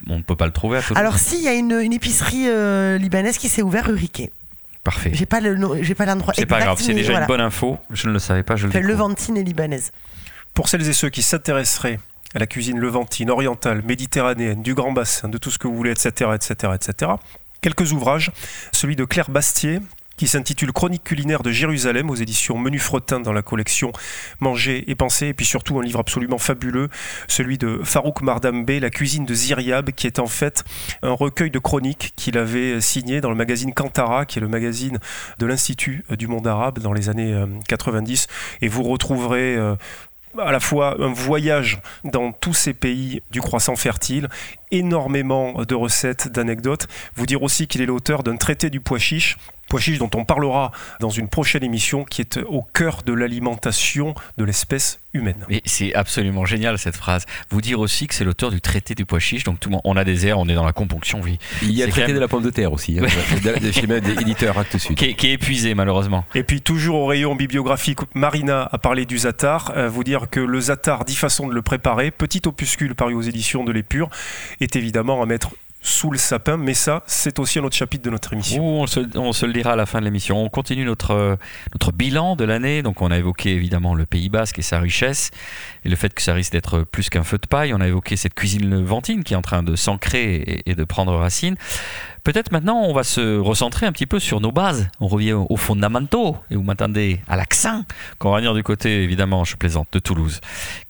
on ne peut pas le trouver à Toulouse. Alors si, il y a une, épicerie libanaise qui s'est ouverte rue Riquet. Parfait. J'ai pas le j'ai pas l'endroit. C'est pas grave, c'est déjà une bonne info. Je ne le savais pas, je le. Levantine et libanaise. Pour celles et ceux qui s'intéresseraient à la cuisine levantine, orientale, méditerranéenne, du Grand Bassin, de tout ce que vous voulez, etc., etc., etc. Quelques ouvrages, celui de Claire Bastier, qui s'intitule Chronique culinaire de Jérusalem aux éditions Menu Fretin dans la collection Manger et Penser, et puis surtout un livre absolument fabuleux, celui de Farouk Mardambe, La cuisine de Ziryab, qui est en fait un recueil de chroniques qu'il avait signé dans le magazine Kantara, qui est le magazine de l'Institut du monde arabe dans les années 90, euh, et vous retrouverez euh, à la fois un voyage dans tous ces pays du croissant fertile, énormément de recettes, d'anecdotes. Vous dire aussi qu'il est l'auteur d'un traité du pois chiche pois chiche dont on parlera dans une prochaine émission qui est au cœur de l'alimentation de l'espèce humaine. Et c'est absolument génial cette phrase. Vous dire aussi que c'est l'auteur du traité du pois chiche, donc tout le monde, on a des airs, on est dans la componction, oui. Il y a le traité de la pomme de terre aussi, hein, chez l'éditeur Actes Sud. Qui est, qui est, épuisé malheureusement. Et puis toujours au rayon bibliographique, Marina a parlé du zatar. Euh, vous dire que le zatar, dix façons de le préparer, petit opuscule paru aux éditions de l'Épure, est évidemment à mettre sous le sapin, mais ça, c'est aussi un autre chapitre de notre émission. on, se, le dira à la fin de l'émission. On continue notre, notre bilan de l'année. Donc, on a évoqué évidemment le Pays Basque et sa richesse, et le fait que ça risque d'être plus qu'un feu de paille. On a évoqué cette cuisine levantine qui est en train de s'ancrer et de prendre racine. Peut-être maintenant, on va se recentrer un petit peu sur nos bases. On revient aux fondamentaux, et vous m'attendez à l'accent, qu'on va venir du côté, évidemment, je plaisante, de Toulouse.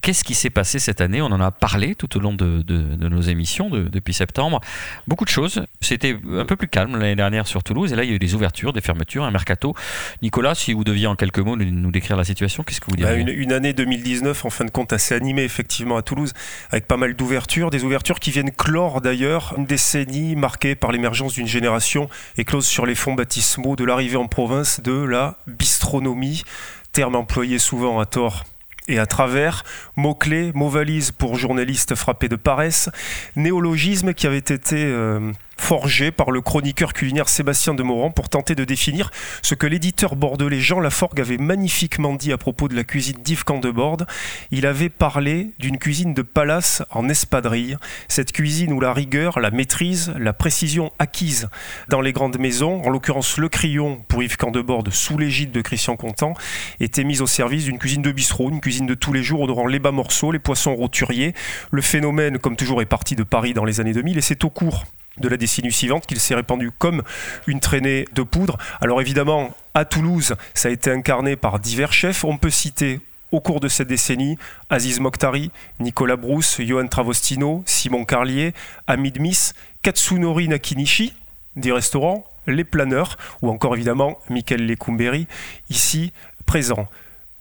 Qu'est-ce qui s'est passé cette année? On en a parlé tout au long de, nos émissions depuis septembre. Beaucoup de choses. C'était un peu plus calme l'année dernière sur Toulouse, et là, il y a eu des ouvertures, des fermetures, un mercato. Nicolas, si vous deviez en quelques mots nous décrire la situation, qu'est-ce que vous diriez? Bah, une, année 2019, en fin de compte, assez animée, effectivement, à Toulouse, avec pas mal d'ouvertures, des ouvertures qui viennent clore d'ailleurs une décennie marquée par l'émergence d'une génération éclose sur les fonds baptismaux de l'arrivée en province de la bistronomie, terme employé souvent à tort et à travers, mots-clés, mots-valises pour journalistes frappés de paresse, néologisme qui avait été euh, forgé par le chroniqueur culinaire Sébastien de Morand pour tenter de définir ce que l'éditeur bordelais Jean Laforgue avait magnifiquement dit à propos de la cuisine d'Yves Candeborde. Il avait parlé d'une cuisine de palace en espadrille, cette cuisine où la rigueur, la maîtrise, la précision acquise dans les grandes maisons, en l'occurrence le crayon pour Yves Candeborde sous l'égide de Christian Contant, était mise au service d'une cuisine de bistrot, une cuisine de tous les jours odorant les bas morceaux, les poissons roturiers. Le phénomène, comme toujours, est parti de Paris dans les années 2000 et c'est au cours de la décennie suivante qu'il s'est répandu comme une traînée de poudre. Alors évidemment, à Toulouse, ça a été incarné par divers chefs. On peut citer au cours de cette décennie Aziz Mokhtari, Nicolas Brousse, Johan Travostino, Simon Carlier, Hamid Miss, Katsunori Nakinishi, des restaurants, Les Planeurs, ou encore évidemment Michael Lecumberi, ici présent.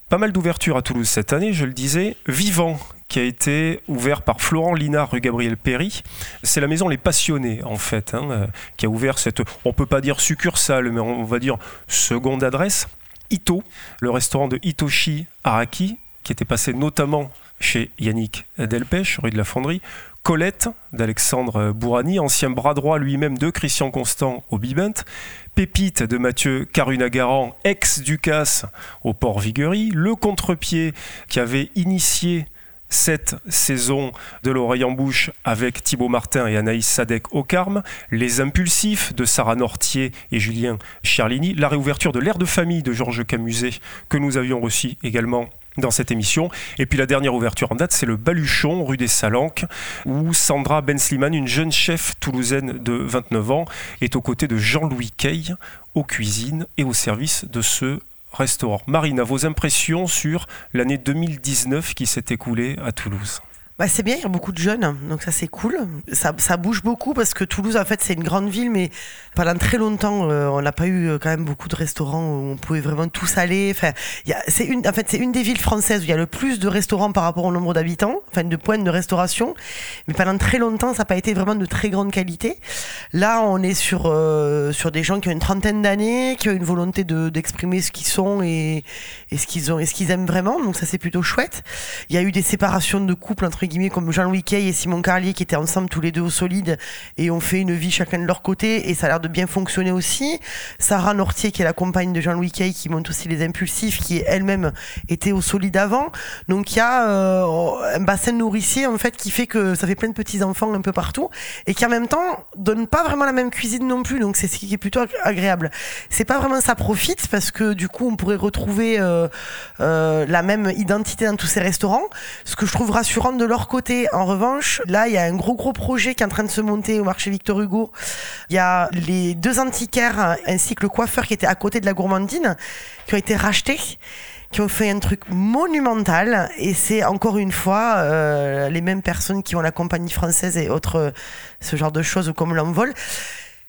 Pas mal d'ouvertures à Toulouse cette année, je le disais. Vivant, qui a été ouvert par Florent Linard rue Gabriel Péry. C'est la maison Les Passionnés, en fait, hein, euh, qui a ouvert cette, on peut pas dire succursale, mais on va dire seconde adresse. Ito, le restaurant de Hitoshi Araki, qui était passé notamment chez Yannick Delpech, rue de la Fonderie. Colette d'Alexandre Bourani, ancien bras droit lui-même de Christian Constant au Bibent. Pépite de Mathieu Carunagaran, ex-Ducasse au Port Viguerie. Le contre-pied qui avait initié cette saison de l'oreille en bouche avec Thibaut Martin et Anaïs Sadek au Carme, Les Impulsifs de Sarah Nortier et Julien Charlini, la réouverture de l'ère de famille de Georges Camuset que nous avions reçu également dans cette émission. Et puis la dernière ouverture en date, c'est le Baluchon, rue des Salanques, où Sandra Bensliman, une jeune chef toulousaine de 29 ans, est aux côtés de Jean-Louis Key aux cuisines et au service de ce restaurant. Marina, vos impressions sur l'année 2019 qui s'est écoulée à Toulouse? Bah, c'est bien, il y a beaucoup de jeunes, donc ça c'est cool. Ça, ça, bouge beaucoup parce que Toulouse, en fait, c'est une grande ville, mais pendant très longtemps, euh, on n'a pas eu euh, quand même beaucoup de restaurants où on pouvait vraiment tous aller. Enfin, c'est une, en fait, c'est une des villes françaises où il y a le plus de restaurants par rapport au nombre d'habitants, enfin de points de restauration. Mais pendant très longtemps, ça n'a pas été vraiment de très grande qualité. Là, on est sur euh, sur des gens qui ont une trentaine d'années, qui ont une volonté de, d'exprimer ce qu'ils sont et, et ce qu'ils ont et ce qu'ils aiment vraiment. Donc ça, c'est plutôt chouette. Il y a eu des séparations de couples entre comme Jean-Louis Kay et Simon Carlier qui étaient ensemble tous les deux au solide et ont fait une vie chacun de leur côté et ça a l'air de bien fonctionner aussi. Sarah Nortier qui est la compagne de Jean-Louis Kay qui monte aussi les impulsifs qui elle-même était au solide avant. Donc il y a euh, un bassin nourricier en fait qui fait que ça fait plein de petits enfants un peu partout et qui en même temps donne pas vraiment la même cuisine non plus. Donc c'est ce qui est plutôt agréable. C'est pas vraiment ça profite parce que du coup on pourrait retrouver euh, euh, la même identité dans tous ces restaurants. Ce que je trouve rassurant de leur côté, en revanche, là, il y a un gros gros projet qui est en train de se monter au marché Victor Hugo. Il y a les deux antiquaires ainsi que le coiffeur qui était à côté de la gourmandine qui ont été rachetés qui ont fait un truc monumental et c'est encore une fois euh, les mêmes personnes qui ont la compagnie française et autres ce genre de choses comme l'envol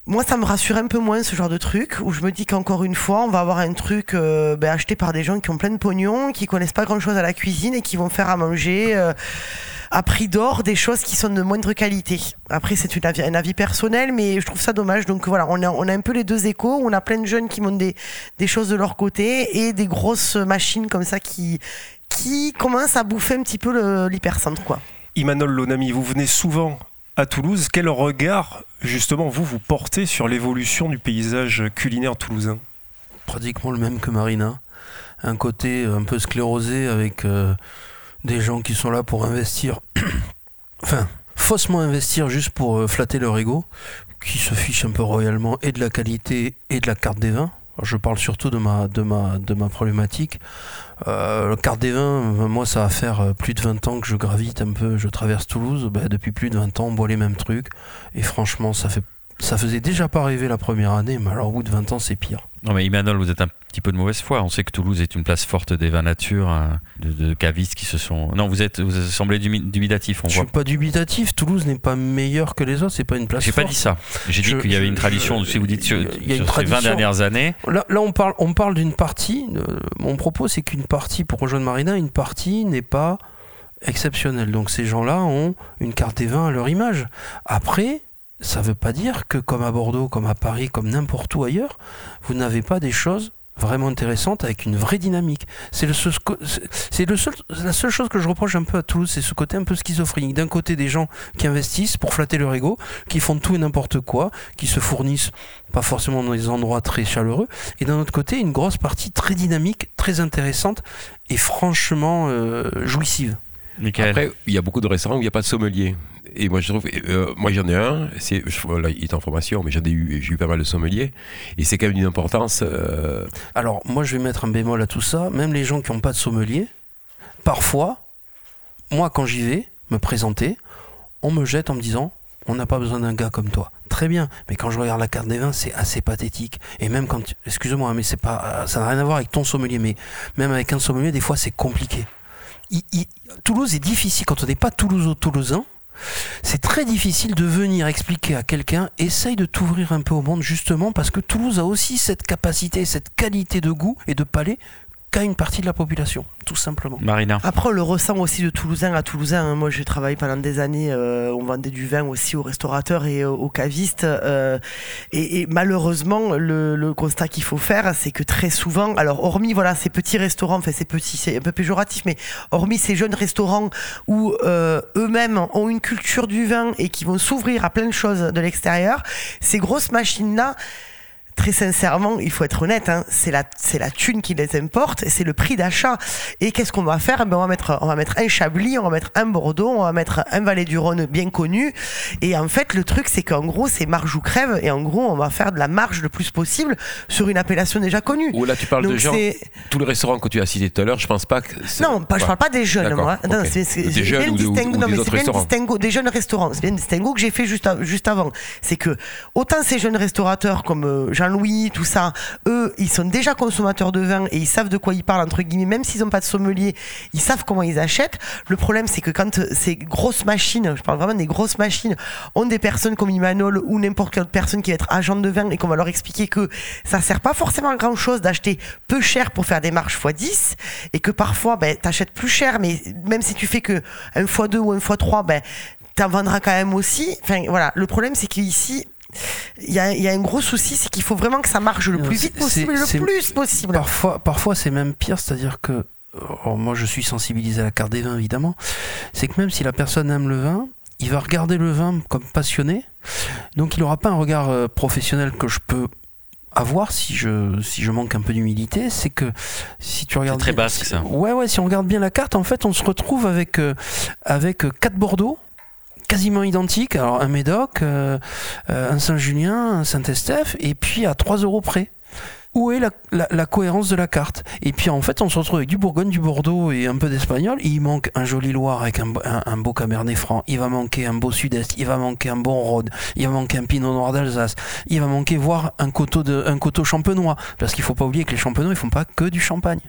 moi, ça me rassure un peu moins ce genre de truc où je me dis qu'encore une fois, on va avoir un truc euh, ben, acheté par des gens qui ont plein de pognon, qui connaissent pas grand chose à la cuisine et qui vont faire à manger. Euh, à prix d'or des choses qui sont de moindre qualité. Après, c'est un avis personnel, mais je trouve ça dommage. Donc voilà, on a, on a un peu les deux échos. On a plein de jeunes qui montent des, des choses de leur côté et des grosses machines comme ça qui, qui commencent à bouffer un petit peu l'hypercentre. quoi. Imanol Lonami, vous venez souvent à Toulouse. Quel regard, justement, vous, vous portez sur l'évolution du paysage culinaire toulousain? Pratiquement le même que Marina. Un côté un peu sclérosé avec euh, des gens qui sont là pour investir, enfin, faussement investir juste pour euh, flatter leur ego, qui se fichent un peu royalement et de la qualité et de la carte des vins. je parle surtout de ma, de ma, de ma problématique. Euh, la carte des vins, moi, ça va faire euh, plus de 20 ans que je gravite un peu, je traverse Toulouse. Ben, depuis plus de 20 ans, on boit les mêmes trucs. Et franchement, ça fait ça faisait déjà pas rêver la première année, mais alors au bout de 20 ans, c'est pire. Non, mais Imanol, vous êtes un petit peu de mauvaise foi. On sait que Toulouse est une place forte des vins nature, hein, de, cavistes qui se sont. Non, vous êtes, vous semblez dubitatif. On Je voit... suis pas dubitatif. Toulouse n'est pas meilleur que les autres. C'est pas une place. J'ai pas dit ça. J'ai dit qu'il y avait une tradition. si vous dites sur, y a une ces 20 dernières années. Là, là on parle, on parle d'une partie. mon propos, c'est qu'une partie, pour rejoindre Marina, une partie n'est pas exceptionnelle. Donc ces gens-là ont une carte des vins à leur image. Après, ça ne veut pas dire que comme à Bordeaux, comme à Paris, comme n'importe où ailleurs, vous n'avez pas des choses vraiment intéressante avec une vraie dynamique. C'est le seul, c'est le seul, la seule chose que je reproche un peu à Toulouse, c'est ce côté un peu schizophrénique. D'un côté, des gens qui investissent pour flatter leur ego, qui font tout et n'importe quoi, qui se fournissent pas forcément dans des endroits très chaleureux, et d'un autre côté, une grosse partie très dynamique, très intéressante et franchement euh, jouissive. Après, il y a beaucoup de restaurants où il n'y a pas de sommelier. Et moi, je trouve, euh, moi j'en ai un, il est en formation, mais j'en ai eu, j'ai eu pas mal de sommeliers, et c'est quand même d'une importance. Euh, Alors, moi, je vais mettre un bémol à tout ça. Même les gens qui n'ont pas de sommelier, parfois, moi, quand j'y vais me présenter, on me jette en me disant, on n'a pas besoin d'un gars comme toi. Très bien, mais quand je regarde la carte des vins, c'est assez pathétique. Et même quand, excuse-moi, mais c'est pas, ça n'a rien à voir avec ton sommelier, mais même avec un sommelier, des fois, c'est compliqué. Toulouse est difficile quand on n'est pas toulousain c'est très difficile de venir expliquer à quelqu'un, essaye de t'ouvrir un peu au monde justement parce que Toulouse a aussi cette capacité, cette qualité de goût et de palais qu'à une partie de la population, tout simplement. Marina. Après, on le ressent aussi de Toulousain à Toulousain. Hein. Moi, j'ai travaillé pendant des années, euh, on vendait du vin aussi aux restaurateurs et aux cavistes. Euh, et, malheureusement, le, constat qu'il faut faire, c'est que très souvent, alors hormis voilà ces petits restaurants, enfin ces petits, c'est un peu péjoratif, mais hormis ces jeunes restaurants où euh, eux-mêmes ont une culture du vin et qui vont s'ouvrir à plein de choses de l'extérieur, ces grosses machines-là, très sincèrement, il faut être honnête, hein, c'est la c'est la thune qui les importe, c'est le prix d'achat. Et qu'est-ce qu'on va faire? Ben on va mettre on va mettre un Chablis, on va mettre un Bordeaux, on va mettre un Valais du Rhône bien connu. Et en fait, le truc c'est qu'en gros c'est marge ou crève. Et en gros, on va faire de la marge le plus possible sur une appellation déjà connue. Ou là, tu parles de gens. Tous les restaurants que tu as cités tout à l'heure, je pense pas que. Non, pas, je parle pas des jeunes, moi. Non, c'est des jeunes ou, distingue, non, mais c'est bien distingo, des jeunes restaurants. C'est bien distingo que j'ai fait juste juste avant. C'est que autant ces jeunes restaurateurs comme euh, Jean-Louis, tout ça eux, ils sont déjà consommateurs de vin et ils savent de quoi ils parlent, entre guillemets, même s'ils n'ont pas de sommelier, ils savent comment ils achètent. Le problème, c'est que quand ces grosses machines, je parle vraiment des grosses machines, ont des personnes comme Imanol ou n'importe quelle autre personne qui va être agent de vin et qu'on va leur expliquer que ça sert pas forcément à grand chose d'acheter peu cher pour faire des marges x10 et que parfois, ben, t'achètes plus cher, mais même si tu fais que un x2 ou un x3, ben, t'en vendras quand même aussi. Enfin, voilà. Le problème, c'est qu'ici, il y, a, un gros souci, c'est qu'il faut vraiment que ça marche le plus vite possible, le plus possible. Parfois, parfois c'est même pire, c'est-à-dire que oh, moi je suis sensibilisé à la carte des vins évidemment, c'est que même si la personne aime le vin, il va regarder le vin comme passionné, donc il n'aura pas un regard euh, professionnel que je peux avoir si je si je manque un peu d'humilité. C'est que si tu regardes très basque ça. Ouais ouais si on regarde bien la carte en fait on se retrouve avec euh, avec quatre Bordeaux quasiment identiques. Alors un Médoc, euh, euh, un Saint-Julien, un Saint-Estèphe, et puis à 3 euros près. Où est la, cohérence de la carte? Et puis en fait, on se retrouve avec du Bourgogne, du Bordeaux et un peu d'Espagnol. Il manque un joli Loire avec un, beau Cabernet Franc. Il va manquer un beau Sud-Est. Il va manquer un bon Rhône. Il va manquer un Pinot Noir d'Alsace. Il va manquer voir un coteau, de, champenois. Parce qu'il faut pas oublier que les champenois, ils font pas que du champagne.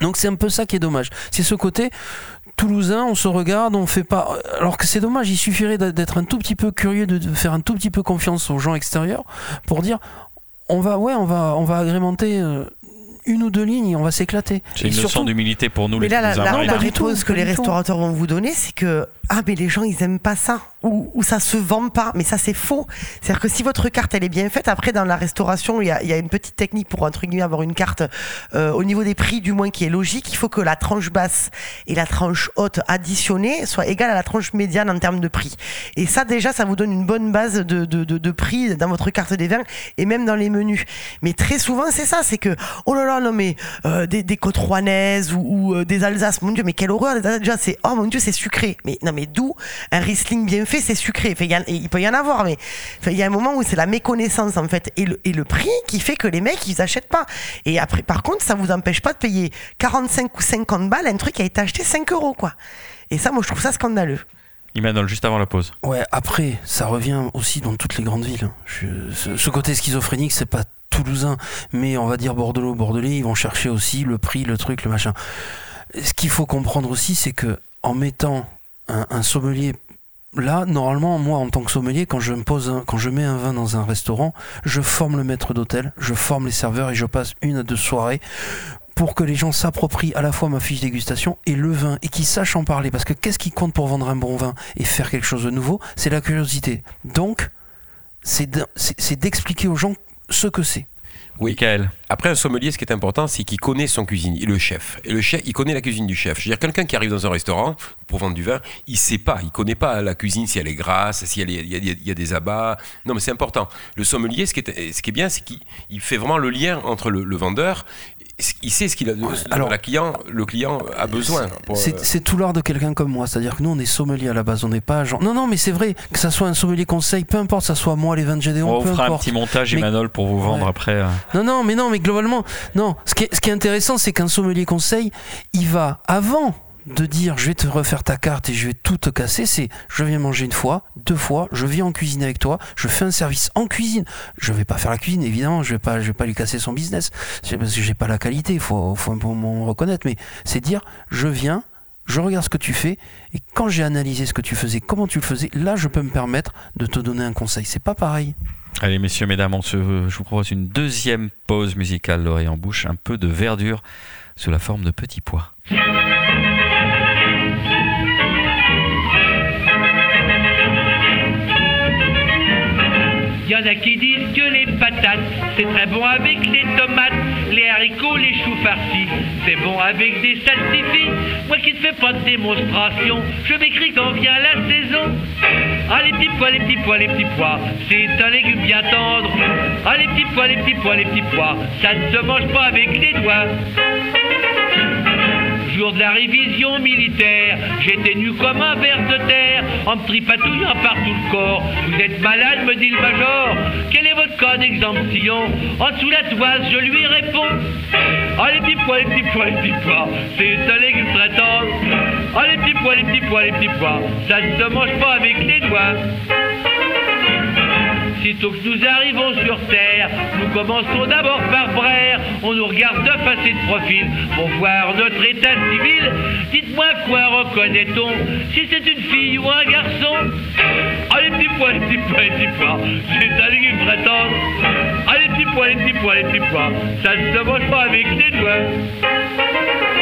Donc c'est un peu ça qui est dommage. C'est ce côté toulousain, on se regarde, on fait pas. Alors que c'est dommage, il suffirait d'être un tout petit peu curieux, de faire un tout petit peu confiance aux gens extérieurs pour dire on va, ouais, on va, on va agrémenter. Euh, une ou deux lignes et on va s'éclater. C'est une leçon d'humilité pour nous mais les là, la, la réponse que les restaurateurs vont vous donner, c'est que ah mais les gens ils aiment pas ça ou, ou ça se vend pas mais ça c'est faux. C'est à dire que si votre carte elle est bien faite après dans la restauration il y a, y a, une petite technique pour entre guillemets avoir une carte euh, au niveau des prix du moins qui est logique. Il faut que la tranche basse et la tranche haute additionnée soient égales à la tranche médiane en termes de prix. Et ça déjà ça vous donne une bonne base de, de, de, de prix dans votre carte des vins et même dans les menus. Mais très souvent c'est ça c'est que oh là là non mais euh, des, des côtes rouennaises ou, ou euh, des Alsaces. Mon dieu mais quelle horreur déjà c'est oh mon dieu c'est sucré. Mais non mais d'où un Riesling bien fait, c'est sucré. il peut y en avoir, mais il y a un moment où c'est la méconnaissance en fait et le, prix qui fait que les mecs ils achètent pas. Et après, par contre, ça vous empêche pas de payer 45 ou 50 balles un truc qui a été acheté 5 euros quoi. Et ça, moi, je trouve ça scandaleux. Emmanuel, juste avant la pause. Ouais, après, ça revient aussi dans toutes les grandes villes. Hein. ce, côté schizophrénique, c'est pas toulousain, mais on va dire Bordeaux, Bordelais, ils vont chercher aussi le prix, le truc, le machin. Ce qu'il faut comprendre aussi, c'est que en mettant un, sommelier Là, normalement, moi, en tant que sommelier, quand je me pose, quand je mets un vin dans un restaurant, je forme le maître d'hôtel, je forme les serveurs et je passe une à deux soirées pour que les gens s'approprient à la fois ma fiche dégustation et le vin et qu'ils sachent en parler. Parce que qu'est-ce qui compte pour vendre un bon vin et faire quelque chose de nouveau? C'est la curiosité. Donc, c'est d'expliquer aux gens ce que c'est. Oui. Michael. Après, un sommelier, ce qui est important, c'est qu'il connaît son cuisinier, le chef. Et le chef, il connaît la cuisine du chef. Je veux dire, quelqu'un qui arrive dans un restaurant pour vendre du vin, il sait pas, il connaît pas la cuisine, si elle est grasse, si il y, a des abats. Non, mais c'est important. Le sommelier, ce qui est, ce qui est bien, c'est qu'il fait vraiment le lien entre le, vendeur il sait ce qu'il a Alors, la client, le client a besoin. C'est tout l'art de quelqu'un comme moi, c'est-à-dire que nous on est sommelier à la base, on n'est pas genre. Non non mais c'est vrai que ça soit un sommelier conseil, peu importe, ça soit moi les vins de Gédéon, on fera un petit montage Emmanuel pour vous vendre après. Euh. Non non mais non mais globalement non. Ce qui est, intéressant c'est qu'un sommelier conseil, il va avant de dire je vais te refaire ta carte et je vais tout te casser, c'est je viens manger une fois, deux fois, je viens en cuisine avec toi, je fais un service en cuisine. Je vais pas faire la cuisine, évidemment, je vais pas, je vais pas lui casser son business, parce que j'ai pas la qualité, il faut, un peu reconnaître, mais c'est dire je viens, je regarde ce que tu fais et quand j'ai analysé ce que tu faisais, comment tu le faisais, là je peux me permettre de te donner un conseil. C'est pas pareil. Allez messieurs, mesdames, on se, je vous propose une deuxième pause musicale, l'oreille en bouche, un peu de verdure sous la forme de petits pois. Y en a qui disent que les patates, c'est très bon avec les tomates, les haricots, les choux farcis, c'est bon avec des salsifis. Moi qui ne fais pas de démonstration, je m'écris quand vient la saison. Ah les petits pois, les petits pois, les petits pois, c'est un légume bien tendre. Ah les petits pois, les petits pois, les petits pois, ça ne se mange pas avec les doigts jour de la révision militaire, j'étais nu comme un ver de terre, en me tripatouillant par tout le corps. Vous êtes malade, me dit le major. Quel est votre cas d'exemption? En dessous la toise, je lui réponds. Ah, les petits pois, les petits pois, les petits pois, c'est légume très tendre. Ah, les petits pois, les petits pois, les petits pois, ça ne se mange pas avec les doigts. Sitôt que nous arrivons sur Terre, nous commençons d'abord par Brère. On nous regarde de face et de profil pour voir notre état civil. Dites-moi quoi reconnaît-on Si c'est une fille ou un garçon? Les petits pois, les petits pois, les petits pois, c'est très tendre. Ah les petits pois, les petits pois, les petits pois, ça ne se mange pas avec les doigts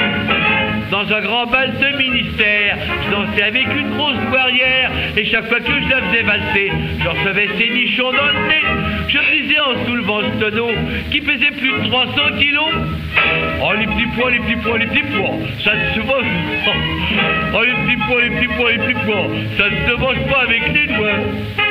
dans un grand bal de ministère. Je dansais avec une grosse poirière et chaque fois que je la faisais valser, je recevais ces nichons dans le nez. Je disais en soulevant ce tonneau qui pesait plus de 300 kilos. Oh les petits pois, les petits pois, les petits pois, ça ne se mange pas. Oh les petits pois, les petits pois, les petits pois, ça ne se mange pas avec les doigts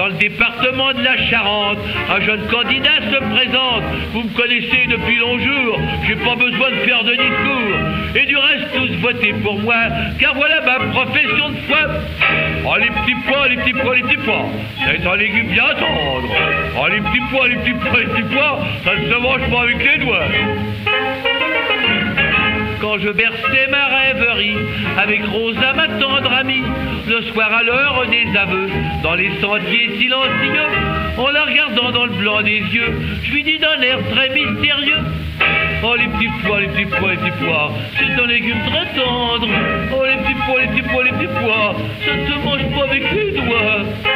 dans le département de la Charente. Un jeune candidat se présente. Vous me connaissez depuis long jour. J'ai pas besoin de faire de discours. Et du reste, tous votez pour moi, car voilà ma profession de foi. Oh, les petits pois, les petits pois, les petits pois. C'est un légume bien tendre. Oh, les petits pois, les petits pois, les petits pois. Ça ne se mange pas avec les doigts quand je berçais ma rêverie avec Rosa, ma tendre amie, le soir à l'heure des aveux, dans les sentiers silencieux, en la regardant dans le blanc des yeux, je lui dis d'un air très mystérieux. Oh les petits pois, les petits pois, les petits pois, c'est un légume très tendre. Oh les petits pois, les petits pois, les petits pois, ça ne se mange pas avec les doigts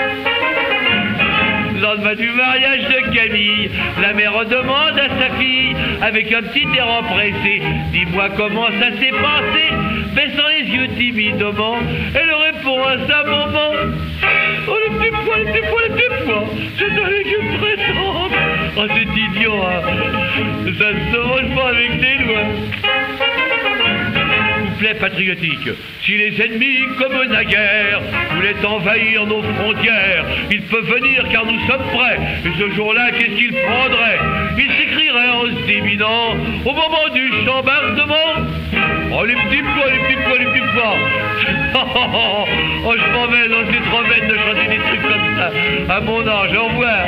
lendemain du mariage de Camille, la mère demande à sa fille, avec un petit air empressé, dis-moi comment ça s'est passé, baissant les yeux timidement, elle répond à sa maman, oh le petit pois, le petit pois, le petit pois, c'est un légume très oh c'est idiot, hein. ça ne se mange pas avec des doigts patriotique. Si les ennemis, comme naguère, voulaient envahir nos frontières, ils peuvent venir car nous sommes prêts. Et ce jour-là, qu'est-ce qu'ils prendraient Ils s'écrieraient en se au moment du chambardement. Oh les petits pois, les petits pois, les petits pois. oh je m'en vais dans trop de chanter des trucs comme ça. À mon âge, au revoir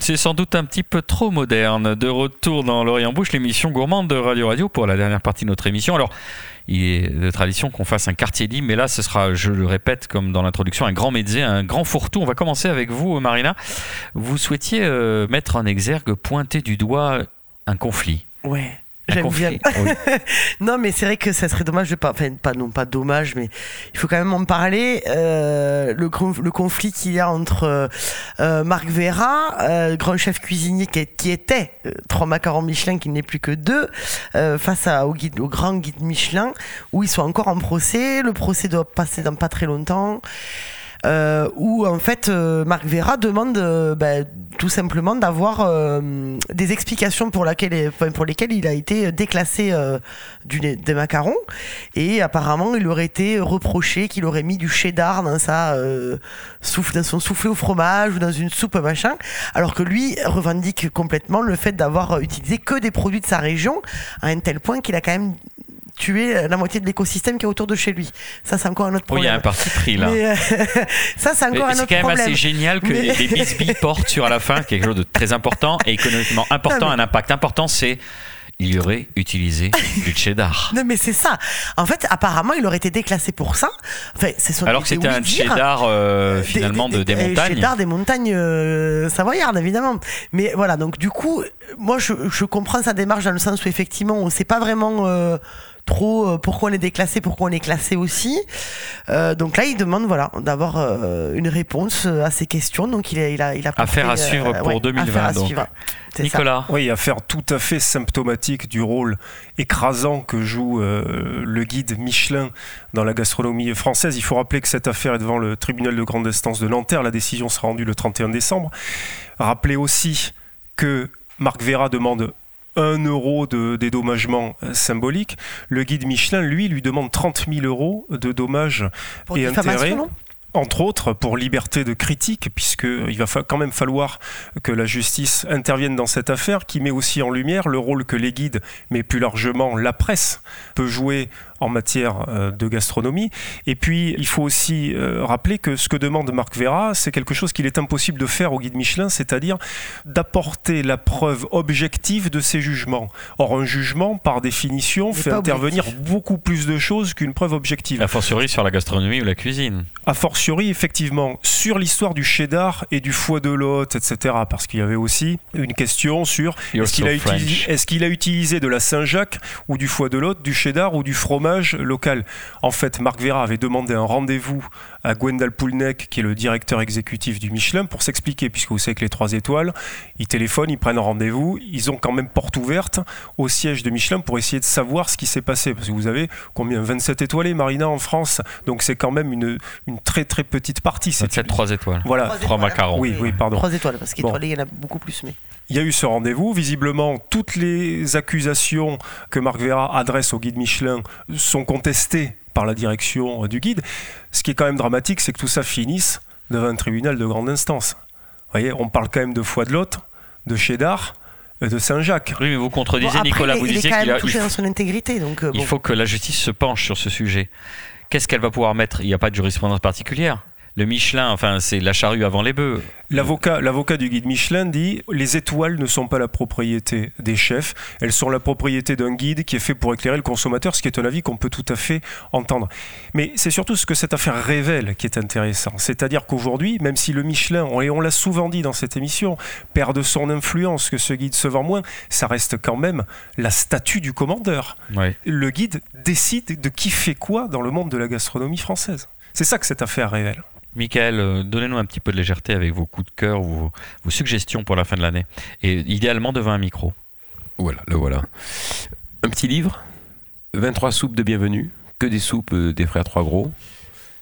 c'est sans doute un petit peu trop moderne. De retour dans l'Orient Bouche, l'émission gourmande de Radio Radio pour la dernière partie de notre émission. Alors, il est de tradition qu'on fasse un quartier libre, mais là, ce sera, je le répète, comme dans l'introduction, un grand médecin, un grand fourre-tout. On va commencer avec vous, Marina. Vous souhaitiez euh, mettre en exergue, pointer du doigt un conflit. Ouais. J'aime bien. non, mais c'est vrai que ça serait dommage de pas, enfin, pas, non pas dommage, mais il faut quand même en parler. Euh, le, le conflit qu'il y a entre euh, Marc Vera, euh, grand chef cuisinier qui, qui était euh, trois macarons Michelin, qui n'est plus que deux, euh, face à, au, guide, au grand guide Michelin, où ils sont encore en procès. Le procès doit passer dans pas très longtemps. Euh, où en fait euh, Marc Vera demande bah, tout simplement d'avoir des explications pour, laquelle, enfin, pour lesquelles il a été déclassé du, des macarons. Et apparemment, il aurait été reproché qu'il aurait mis du cheddar dans, sa, souffle, dans son soufflé au fromage ou dans une soupe machin, alors que lui revendique complètement le fait d'avoir utilisé que des produits de sa région, à un tel point qu'il a quand même tué la moitié de l'écosystème qui est autour de chez lui. Ça, c'est encore un autre Oh, il y problème. a un parti pris là. Mais, euh, ça, c'est encore un C'est autre quand même problème. assez génial que Mais- les bisbilles portent sur à la fin quelque chose de très important et économiquement important, Non, mais- un impact important, c'est il y aurait utilisé du cheddar. Non mais c'est ça. En fait, apparemment, il aurait été déclassé pour ça. Enfin, c'est son Alors que des c'était un cheddar euh, Des- finalement de, des des montagnes. cheddar des montagnes euh, savoyardes, évidemment. Mais voilà, donc du coup, moi, je, je comprends sa démarche dans le sens où effectivement, on sait pas vraiment euh, trop euh, pourquoi on est déclassé, pourquoi on est classé aussi. Euh, donc là, il demande voilà d'avoir euh, une réponse à ces questions. Donc il a, il a, il a Affaire à suivre pour ouais, 2020, affaire à donc. suivre. C'est ça. Nicolas, Oui, affaire tout à fait symptomatique du rôle écrasant que joue euh, le guide Michelin dans la gastronomie française. Il faut rappeler que cette affaire est devant le tribunal de grande instance de Nanterre. La décision sera rendue le 31 décembre. Rappelez aussi que Marc Vera demande 1 euro de dédommagement euh, symbolique. Le guide Michelin, lui, lui demande 30 000 euros de dommages Pour et intérêts entre autres pour liberté de critique, puisqu'il va quand même falloir que la justice intervienne dans cette affaire, qui met aussi en lumière le rôle que les guides, mais plus largement la presse, peut jouer en matière euh, de gastronomie. Et puis, il faut aussi euh, rappeler que ce que demande Marc Vera, c'est quelque chose qu'il est impossible de faire au guide Michelin, c'est-à-dire d'apporter la preuve objective de ses jugements. Or, un jugement, par définition, fait intervenir objectif. beaucoup plus de choses qu'une preuve objective a fortiori sur la gastronomie ou la cuisine. a fortiori effectivement sur l'histoire du cheddar et du foie de l'hôte, etc. Parce qu'il y avait aussi une question sur You're est-ce qu'il so a, French. utilisé, est-ce qu'il a utilisé de la Saint-Jacques ou du foie de l'hôte, du cheddar ou du fromage local. En fait, Marc Vera avait demandé un rendez-vous à Gwendal Poulnek, qui est le directeur exécutif du Michelin, pour s'expliquer, puisque vous savez que les trois étoiles, ils téléphonent, ils prennent un rendez-vous, ils ont quand même porte ouverte au siège de Michelin pour essayer de savoir ce qui s'est passé. Parce que vous avez combien 27 étoilés, Marina, en France. Donc c'est quand même une, une très très petite partie. C'est 7 3 étoiles. Voilà. Trois Trois étoiles. macarons. Oui, oui, pardon. Trois étoiles, parce Bon. qu'étoilé, il y en a beaucoup plus. Mais... Il y a eu ce rendez-vous. Visiblement, toutes les accusations que Marc Vera adresse au guide Michelin sont contestées par la direction euh, du guide. Ce qui est quand même dramatique, c'est que tout ça finisse devant un tribunal de grande instance. Vous voyez, on parle quand même de foie de l'hôte, de cheddar, et de Saint-Jacques. Oui, mais vous contredisez, Bon, après, Nicolas, il est- vous il est disiez quand qu'il même a- il touché faut- dans son intégrité. Donc, euh, il bon. faut que la justice se penche sur ce sujet. Qu'est-ce qu'elle va pouvoir mettre? Il n'y a pas de jurisprudence particulière. Le Michelin, enfin, c'est la charrue avant les bœufs. L'avocat, l'avocat du guide Michelin dit les étoiles ne sont pas la propriété des chefs, elles sont la propriété d'un guide qui est fait pour éclairer le consommateur, ce qui est un avis qu'on peut tout à fait entendre. Mais c'est surtout ce que cette affaire révèle qui est intéressant. C'est-à-dire qu'aujourd'hui, même si le Michelin, on- et on l'a souvent dit dans cette émission, perd de son influence, que ce guide se vend moins, ça reste quand même la statue du commandeur. Oui. Le guide décide de qui fait quoi dans le monde de la gastronomie française. C'est ça que cette affaire révèle. Michael, euh, donnez-nous un petit peu de légèreté avec vos coups de cœur, vos, vos suggestions pour la fin de l'année. Et idéalement devant un micro. Voilà, le voilà. Un petit livre, 23 soupes de bienvenue, que des soupes euh, des frères Trois Gros.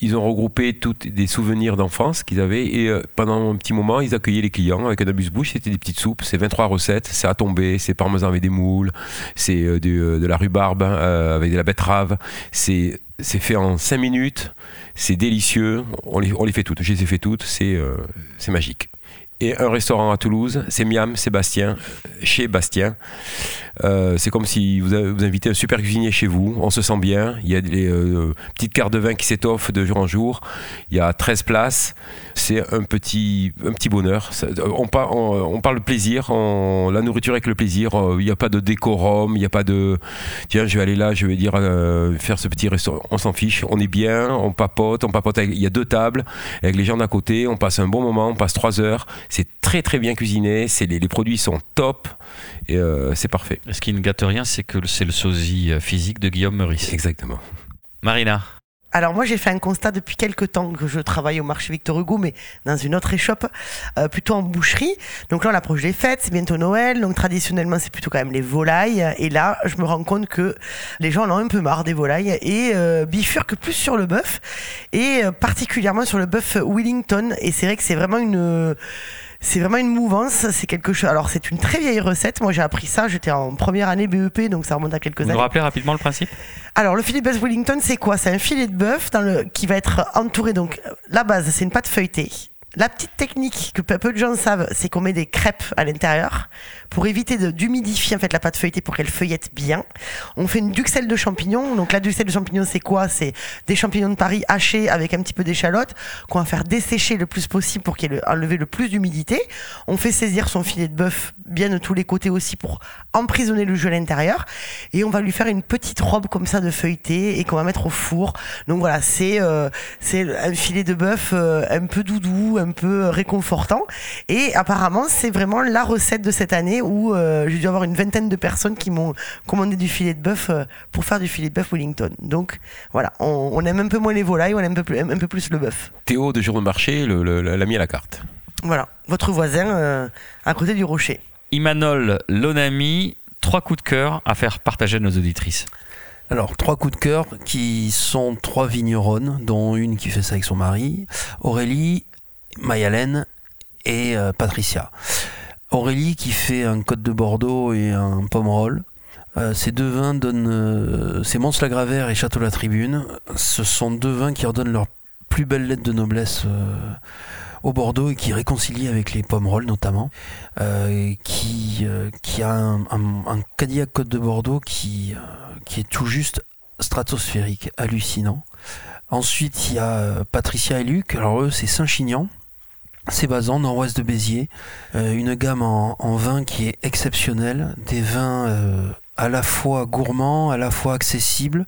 Ils ont regroupé tous des souvenirs d'enfance qu'ils avaient et euh, pendant un petit moment, ils accueillaient les clients avec un abus-bouche. C'était des petites soupes, c'est 23 recettes, c'est à tomber, c'est parmesan avec des moules, c'est euh, de, la rhubarbe euh, avec de la betterave, c'est c'est fait en 5 minutes, c'est délicieux, on les, fait toutes, je les ai fait toutes, c'est euh, c'est magique. Et un restaurant à Toulouse, c'est Miam Sébastien, chez Bastien. Euh, c'est comme si vous, vous invitez un super cuisinier chez vous, on se sent bien, il y a des euh, petites cartes de vin qui s'étoffent de jour en jour, il y a 13 places, c'est un petit, un petit bonheur. On, par- on- on parle plaisir, on- la nourriture avec le plaisir, euh, il n'y a pas de décorum, il n'y a pas de tiens je vais aller là, je vais dire euh, faire ce petit restaurant, on s'en fiche, on est bien, on papote, on papote, il y a deux tables avec les gens d'à côté, on passe un bon moment, on passe trois heures, c'est très très bien cuisiné, c'est, les, les produits sont top et euh, c'est parfait. Ce qui ne gâte rien, c'est que c'est le sosie euh, physique de Guillaume Meurice. Exactement. Marina, Alors moi j'ai fait un constat depuis quelques temps que je travaille au marché Victor Hugo mais dans une autre échoppe, euh, plutôt en boucherie. Donc là on approche des fêtes, c'est bientôt Noël, donc traditionnellement c'est plutôt quand même les volailles. Et là je me rends compte que les gens en ont un peu marre des volailles et euh, bifurquent plus sur le bœuf et euh, particulièrement sur le bœuf Wellington. Et c'est vrai que c'est vraiment une c'est vraiment une mouvance, c'est quelque chose. Alors c'est une très vieille recette. Moi j'ai appris ça, j'étais en première année BEP, donc ça remonte à quelques Vous années. rappelez rapidement le principe? Alors le filet de bœuf Wellington, c'est quoi? C'est un filet de bœuf dans le qui va être entouré. Donc la base, c'est une pâte feuilletée. La petite technique que peu de gens savent, c'est qu'on met des crêpes à l'intérieur pour éviter d'humidifier en fait la pâte feuilletée pour qu'elle feuillette bien. On fait une duxelle de champignons. Donc la duxelle de champignons, c'est quoi? C'est des champignons de Paris hachés avec un petit peu d'échalote qu'on va faire dessécher le plus possible pour qu'il enlever le plus d'humidité. On fait saisir son filet de bœuf bien de tous les côtés aussi pour emprisonner le jus à l'intérieur. Et on va lui faire une petite robe comme ça de feuilleté et qu'on va mettre au four. Donc voilà, c'est euh, c'est un filet de bœuf euh, un peu doudou, peu réconfortant. Et apparemment, c'est vraiment la recette de cette année où euh, j'ai dû avoir une vingtaine de personnes qui m'ont commandé du filet de bœuf euh, pour faire du filet de bœuf Wellington. Donc voilà, on, on aime un peu moins les volailles, on aime un peu plus, un peu plus le bœuf. Théo de Jour de Marché l'a mis à la carte. Voilà, votre voisin euh, à côté du rocher. Imanol Lonami, trois coups de cœur à faire partager à nos auditrices. Alors, trois coups de cœur qui sont trois vigneronnes, dont une qui fait ça avec son mari, Aurélie, Mayalène et euh, Patricia. Aurélie qui fait un Côte de Bordeaux et un Pomerol. Euh, ces deux vins donnent. euh, c'est Mons-la-Gravère et Château-la-Tribune. Ce sont deux vins qui redonnent leur plus belle lettre de noblesse euh, au Bordeaux et qui réconcilient avec les Pomerol notamment. Qui, qui a un, Cadillac Côte de Bordeaux qui, qui est tout juste stratosphérique, hallucinant. Ensuite, il y a Patricia et Luc. Alors eux, c'est Saint-Chinian. C'est basant, nord-ouest de Béziers. Euh, une gamme en, en vin qui est exceptionnelle. Des vins euh, à la fois gourmands, à la fois accessibles,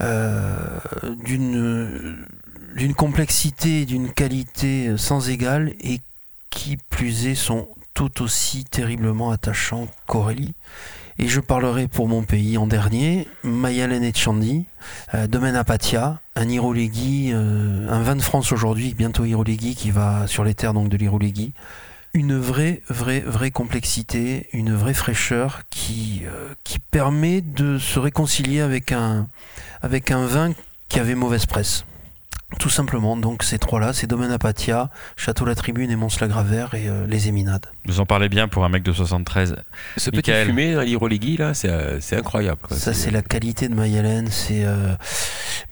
euh, d'une d'une complexité et d'une qualité sans égale et qui plus est sont tout aussi terriblement attachants qu'Aurélie. Et je parlerai pour mon pays en dernier, Mayalen et Chandi, euh, Domaine Apatia, un Irolegui, euh, un vin de France aujourd'hui, bientôt Irolegui qui va sur les terres donc de l'Irolegui. Une vraie, vraie, vraie complexité, une vraie fraîcheur qui, euh, permet de se réconcilier avec un vin qui avait mauvaise presse. Tout simplement, donc ces trois-là, c'est Domaine Apatia, Château La Tribune et Mons-la-Gravère et euh, les Éminades. Vous en parlez bien pour un mec de 73. Ce Michael. petit fumé dans l'Irolegui, là, c'est euh, c'est incroyable. quoi. Ça, c'est la qualité de Mayalen. C'est, euh,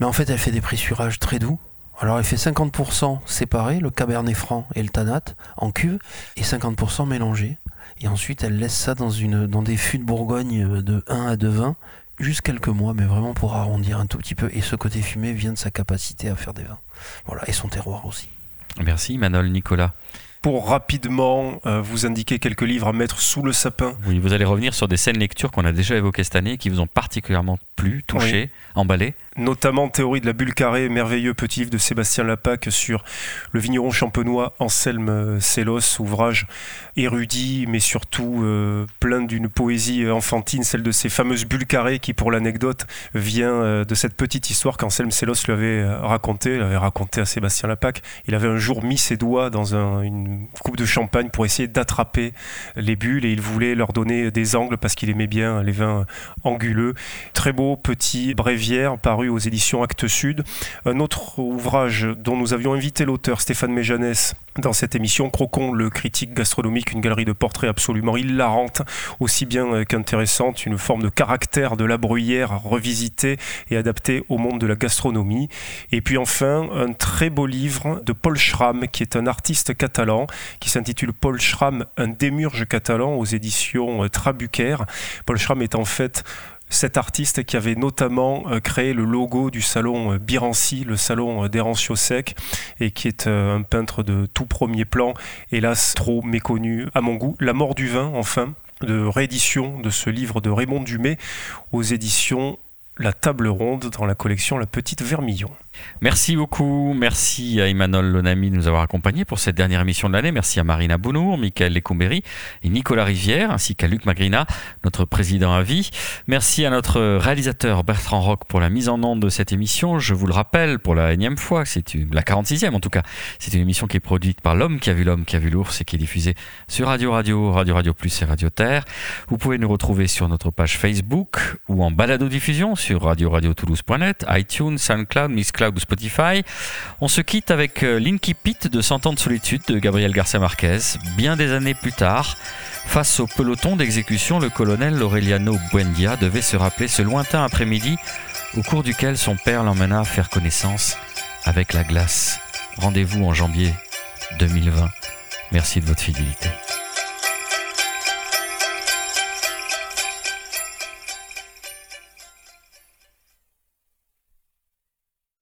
mais en fait, elle fait des pressurages très doux. Alors, elle fait 50% séparé, le Cabernet Franc et le Tanat, en cuve, et 50% mélangé. Et ensuite, elle laisse ça dans, une, dans des fûts de Bourgogne euh, de 1 à 2 vins, juste quelques mois, mais vraiment pour arrondir un tout petit peu. Et ce côté fumé vient de sa capacité à faire des vins. Voilà, et son terroir aussi. Merci Imanol Nicolas. Pour rapidement euh, vous indiquer quelques livres à mettre sous le sapin. Oui, vous allez revenir sur des scènes lectures qu'on a déjà évoquées cette année et qui vous ont particulièrement plu, touché, emballé. Notamment Théorie de la bulle carrée, merveilleux petit livre de Sébastien Lapac sur le vigneron champenois Anselme Sélos, ouvrage érudit, mais surtout euh, plein d'une poésie enfantine, celle de ces fameuses bulles carrées qui, pour l'anecdote, vient euh, de cette petite histoire qu'Anselme Sélos lui avait euh, racontée, il avait raconté à Sébastien Lapac. Il avait un jour mis ses doigts dans un- une coupe de champagne pour essayer d'attraper les bulles et il voulait leur donner des angles parce qu'il aimait bien les vins anguleux. Très beau petit bréviaire paru aux éditions Actes Sud. Un autre ouvrage dont nous avions invité l'auteur Stéphane Méjanès dans cette émission, Crocon, le critique gastronomique, une galerie de portraits absolument hilarante, aussi bien qu'intéressante, une forme de caractère de la bruyère revisité et adapté au monde de la gastronomie. Et puis enfin, un très beau livre de Paul Schramm, qui est un artiste catalan, qui s'intitule Paul Schramm, un démurge catalan aux éditions Trabucaire. Paul Schramm est en fait cet artiste qui avait notamment euh, créé le logo du salon euh, Birancy, le salon euh, d'Hérencio Sec, et qui est un peintre de tout premier plan, hélas trop méconnu à mon goût. La mort du vin, enfin, de réédition de ce livre de Raymond Dumay aux éditions La Table Ronde dans la collection La Petite Vermillon. Merci beaucoup. Merci à Emmanuel Lonami de nous avoir accompagnés pour cette dernière émission de l'année. Merci à Marina Bounour, Michael Lecomberi et Nicolas Rivière, ainsi qu'à Luc Magrina, notre président à vie. Merci à notre réalisateur Bertrand Roch pour la mise en onde de cette émission. Je vous le rappelle pour la énième fois, c'est la 46e en tout cas. C'est une émission qui est produite par l'homme qui a vu l'homme qui a vu l'ours et qui est diffusée sur Radio Radio, Radio Radio Plus et Radio Terre. Vous pouvez nous retrouver sur notre page Facebook ou en balado-diffusion sur radio radio toulouse.net, iTunes, SoundCloud, Miss Ou Spotify. On se quitte avec euh, Linky Pit de 100 ans de solitude de Gabriel Garcia Marquez, bien des années plus tard. Face au peloton d'exécution, le colonel Aureliano Buendia devait se rappeler ce lointain après-midi au cours duquel son père l'emmena faire connaissance avec la glace. Rendez-vous en janvier 2020. Merci de votre fidélité.